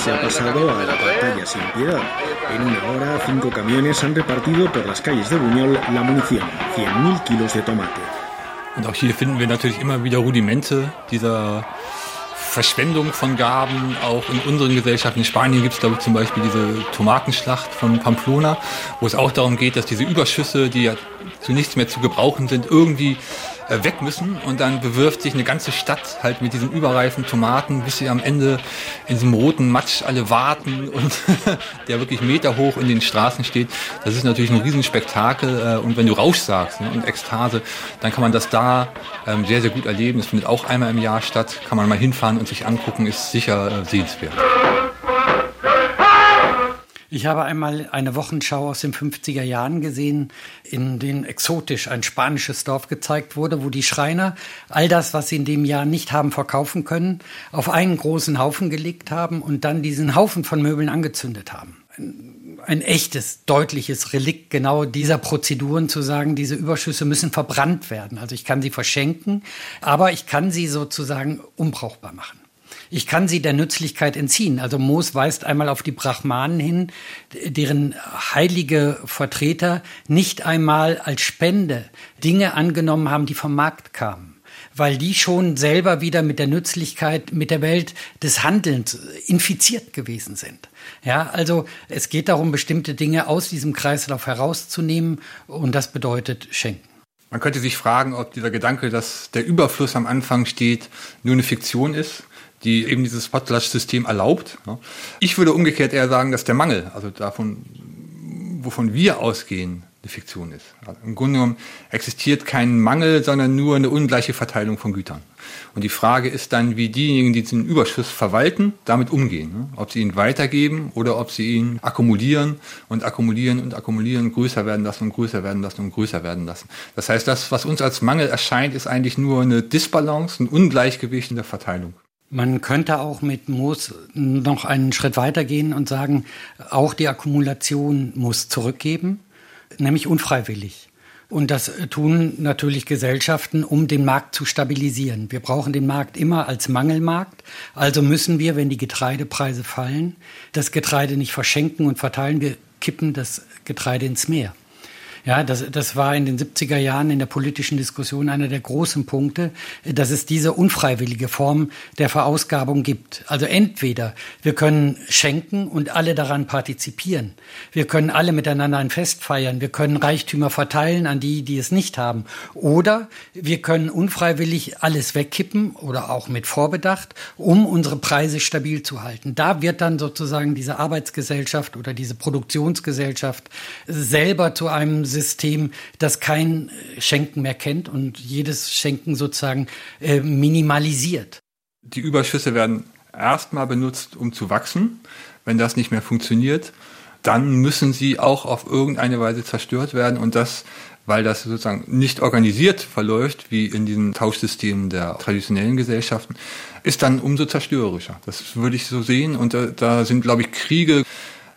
Se ha pasado a la batalla sin piedad. En una hora, cinco camiones han repartido por las calles de Buñol la munición, 100.000 kilos de tomate. Und auch hier finden wir natürlich immer wieder Rudimente dieser Verschwendung von Gaben, auch in unseren Gesellschaften. In Spanien gibt es, glaube ich, zum Beispiel diese Tomatenschlacht von Pamplona, wo es auch darum geht, dass diese Überschüsse, die ja zu nichts mehr zu gebrauchen sind, irgendwie weg müssen und dann bewirft sich eine ganze Stadt halt mit diesen überreifen Tomaten, bis sie am Ende in diesem roten Matsch alle warten und [laughs] der wirklich Meter hoch in den Straßen steht. Das ist natürlich ein Riesenspektakel äh, und wenn du Rausch sagst ne, und Ekstase, dann kann man das da ähm, sehr, sehr gut erleben. Es findet auch einmal im Jahr statt, kann man mal hinfahren und sich angucken, ist sicher äh, sehenswert. Ich habe einmal eine Wochenschau aus den 50er Jahren gesehen, in denen exotisch ein spanisches Dorf gezeigt wurde, wo die Schreiner all das, was sie in dem Jahr nicht haben verkaufen können, auf einen großen Haufen gelegt haben und dann diesen Haufen von Möbeln angezündet haben. Ein, ein echtes, deutliches Relikt genau dieser Prozeduren zu sagen, diese Überschüsse müssen verbrannt werden. Also ich kann sie verschenken, aber ich kann sie sozusagen unbrauchbar machen. Ich kann sie der Nützlichkeit entziehen. Also Moos weist einmal auf die Brahmanen hin, deren heilige Vertreter nicht einmal als Spende Dinge angenommen haben, die vom Markt kamen weil die schon selber wieder mit der Nützlichkeit, mit der Welt des Handelns infiziert gewesen sind. Ja, also es geht darum, bestimmte Dinge aus diesem Kreislauf herauszunehmen und das bedeutet schenken. Man könnte sich fragen, ob dieser Gedanke, dass der Überfluss am Anfang steht, nur eine Fiktion ist die eben dieses Potlatch-System erlaubt. Ich würde umgekehrt eher sagen, dass der Mangel, also davon wovon wir ausgehen, eine Fiktion ist. Also Im Grunde genommen existiert kein Mangel, sondern nur eine ungleiche Verteilung von Gütern. Und die Frage ist dann, wie diejenigen, die diesen Überschuss verwalten, damit umgehen. Ne? Ob sie ihn weitergeben oder ob sie ihn akkumulieren und akkumulieren und akkumulieren, größer werden lassen und größer werden lassen und größer werden lassen. Das heißt, das, was uns als Mangel erscheint, ist eigentlich nur eine Disbalance, ein Ungleichgewicht in der Verteilung. Man könnte auch mit Moos noch einen Schritt weitergehen und sagen, auch die Akkumulation muss zurückgeben, nämlich unfreiwillig. Und das tun natürlich Gesellschaften, um den Markt zu stabilisieren. Wir brauchen den Markt immer als Mangelmarkt. Also müssen wir, wenn die Getreidepreise fallen, das Getreide nicht verschenken und verteilen. Wir kippen das Getreide ins Meer. Ja, das, das war in den 70er Jahren in der politischen Diskussion einer der großen Punkte, dass es diese unfreiwillige Form der Verausgabung gibt. Also entweder wir können schenken und alle daran partizipieren. Wir können alle miteinander ein Fest feiern. Wir können Reichtümer verteilen an die, die es nicht haben. Oder wir können unfreiwillig alles wegkippen oder auch mit Vorbedacht, um unsere Preise stabil zu halten. Da wird dann sozusagen diese Arbeitsgesellschaft oder diese Produktionsgesellschaft selber zu einem System, das kein Schenken mehr kennt und jedes Schenken sozusagen äh, minimalisiert. Die Überschüsse werden erstmal benutzt, um zu wachsen. Wenn das nicht mehr funktioniert, dann müssen sie auch auf irgendeine Weise zerstört werden und das weil das sozusagen nicht organisiert verläuft, wie in diesen Tauschsystemen der traditionellen Gesellschaften, ist dann umso zerstörerischer. Das würde ich so sehen. Und da, da sind, glaube ich, Kriege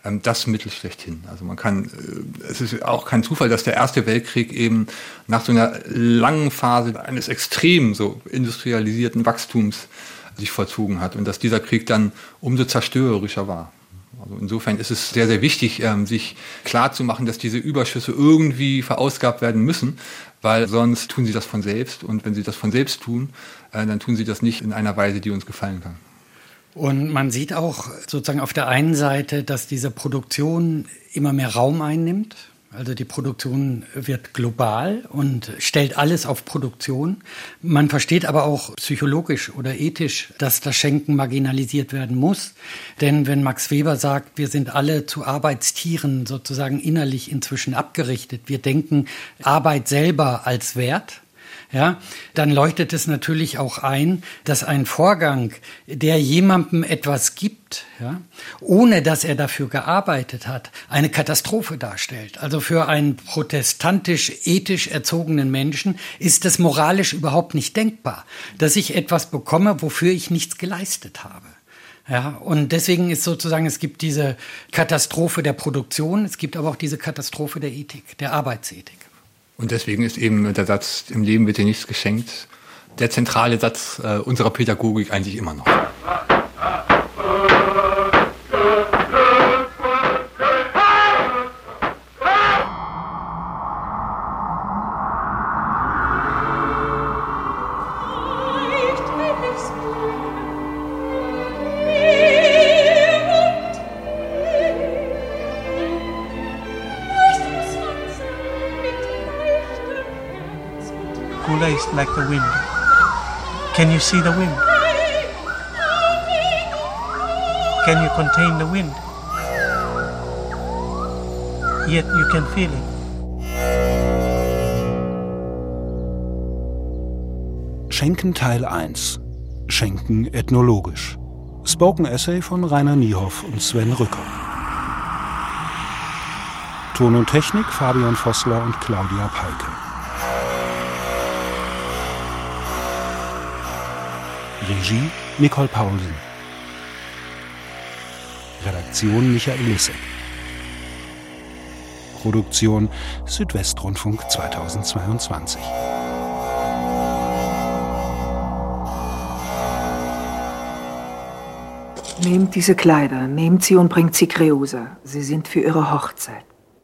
das Mittel schlechthin. Also man kann, äh, es ist auch kein Zufall, dass der Erste Weltkrieg eben nach so einer langen Phase eines extrem so industrialisierten Wachstums sich vollzogen hat und dass dieser Krieg dann umso zerstörerischer war. Also insofern ist es sehr, sehr wichtig, ähm, sich klarzumachen, dass diese Überschüsse irgendwie verausgabt werden müssen, weil sonst tun sie das von selbst und wenn sie das von selbst tun, äh, dann tun sie das nicht in einer Weise, die uns gefallen kann. Und man sieht auch sozusagen auf der einen Seite, dass diese Produktion immer mehr Raum einnimmt. Also die Produktion wird global und stellt alles auf Produktion. Man versteht aber auch psychologisch oder ethisch, dass das Schenken marginalisiert werden muss. Denn wenn Max Weber sagt, wir sind alle zu Arbeitstieren sozusagen innerlich inzwischen abgerichtet, wir denken Arbeit selber als Wert, ja, dann leuchtet es natürlich auch ein, dass ein Vorgang, der jemandem etwas gibt, ja, ohne dass er dafür gearbeitet hat, eine Katastrophe darstellt. Also für einen protestantisch ethisch erzogenen Menschen ist es moralisch überhaupt nicht denkbar, dass ich etwas bekomme, wofür ich nichts geleistet habe. Ja, und deswegen ist sozusagen, es gibt diese Katastrophe der Produktion, es gibt aber auch diese Katastrophe der Ethik, der Arbeitsethik. Und deswegen ist eben der Satz, im Leben wird dir nichts geschenkt, der zentrale Satz äh, unserer Pädagogik eigentlich immer noch. Like the wind. Can you see the wind? Can you contain the wind? Yet you can feel it. Schenken Teil 1. Schenken ethnologisch. Spoken Essay von Rainer Niehoff und Sven Rücker. Ton und Technik Fabian Vossler und Claudia Peike. Regie Nicole Paulsen. Redaktion Michael Lissek. Produktion Südwestrundfunk 2022. Nehmt diese Kleider, nehmt sie und bringt sie Creosa. Sie sind für ihre Hochzeit.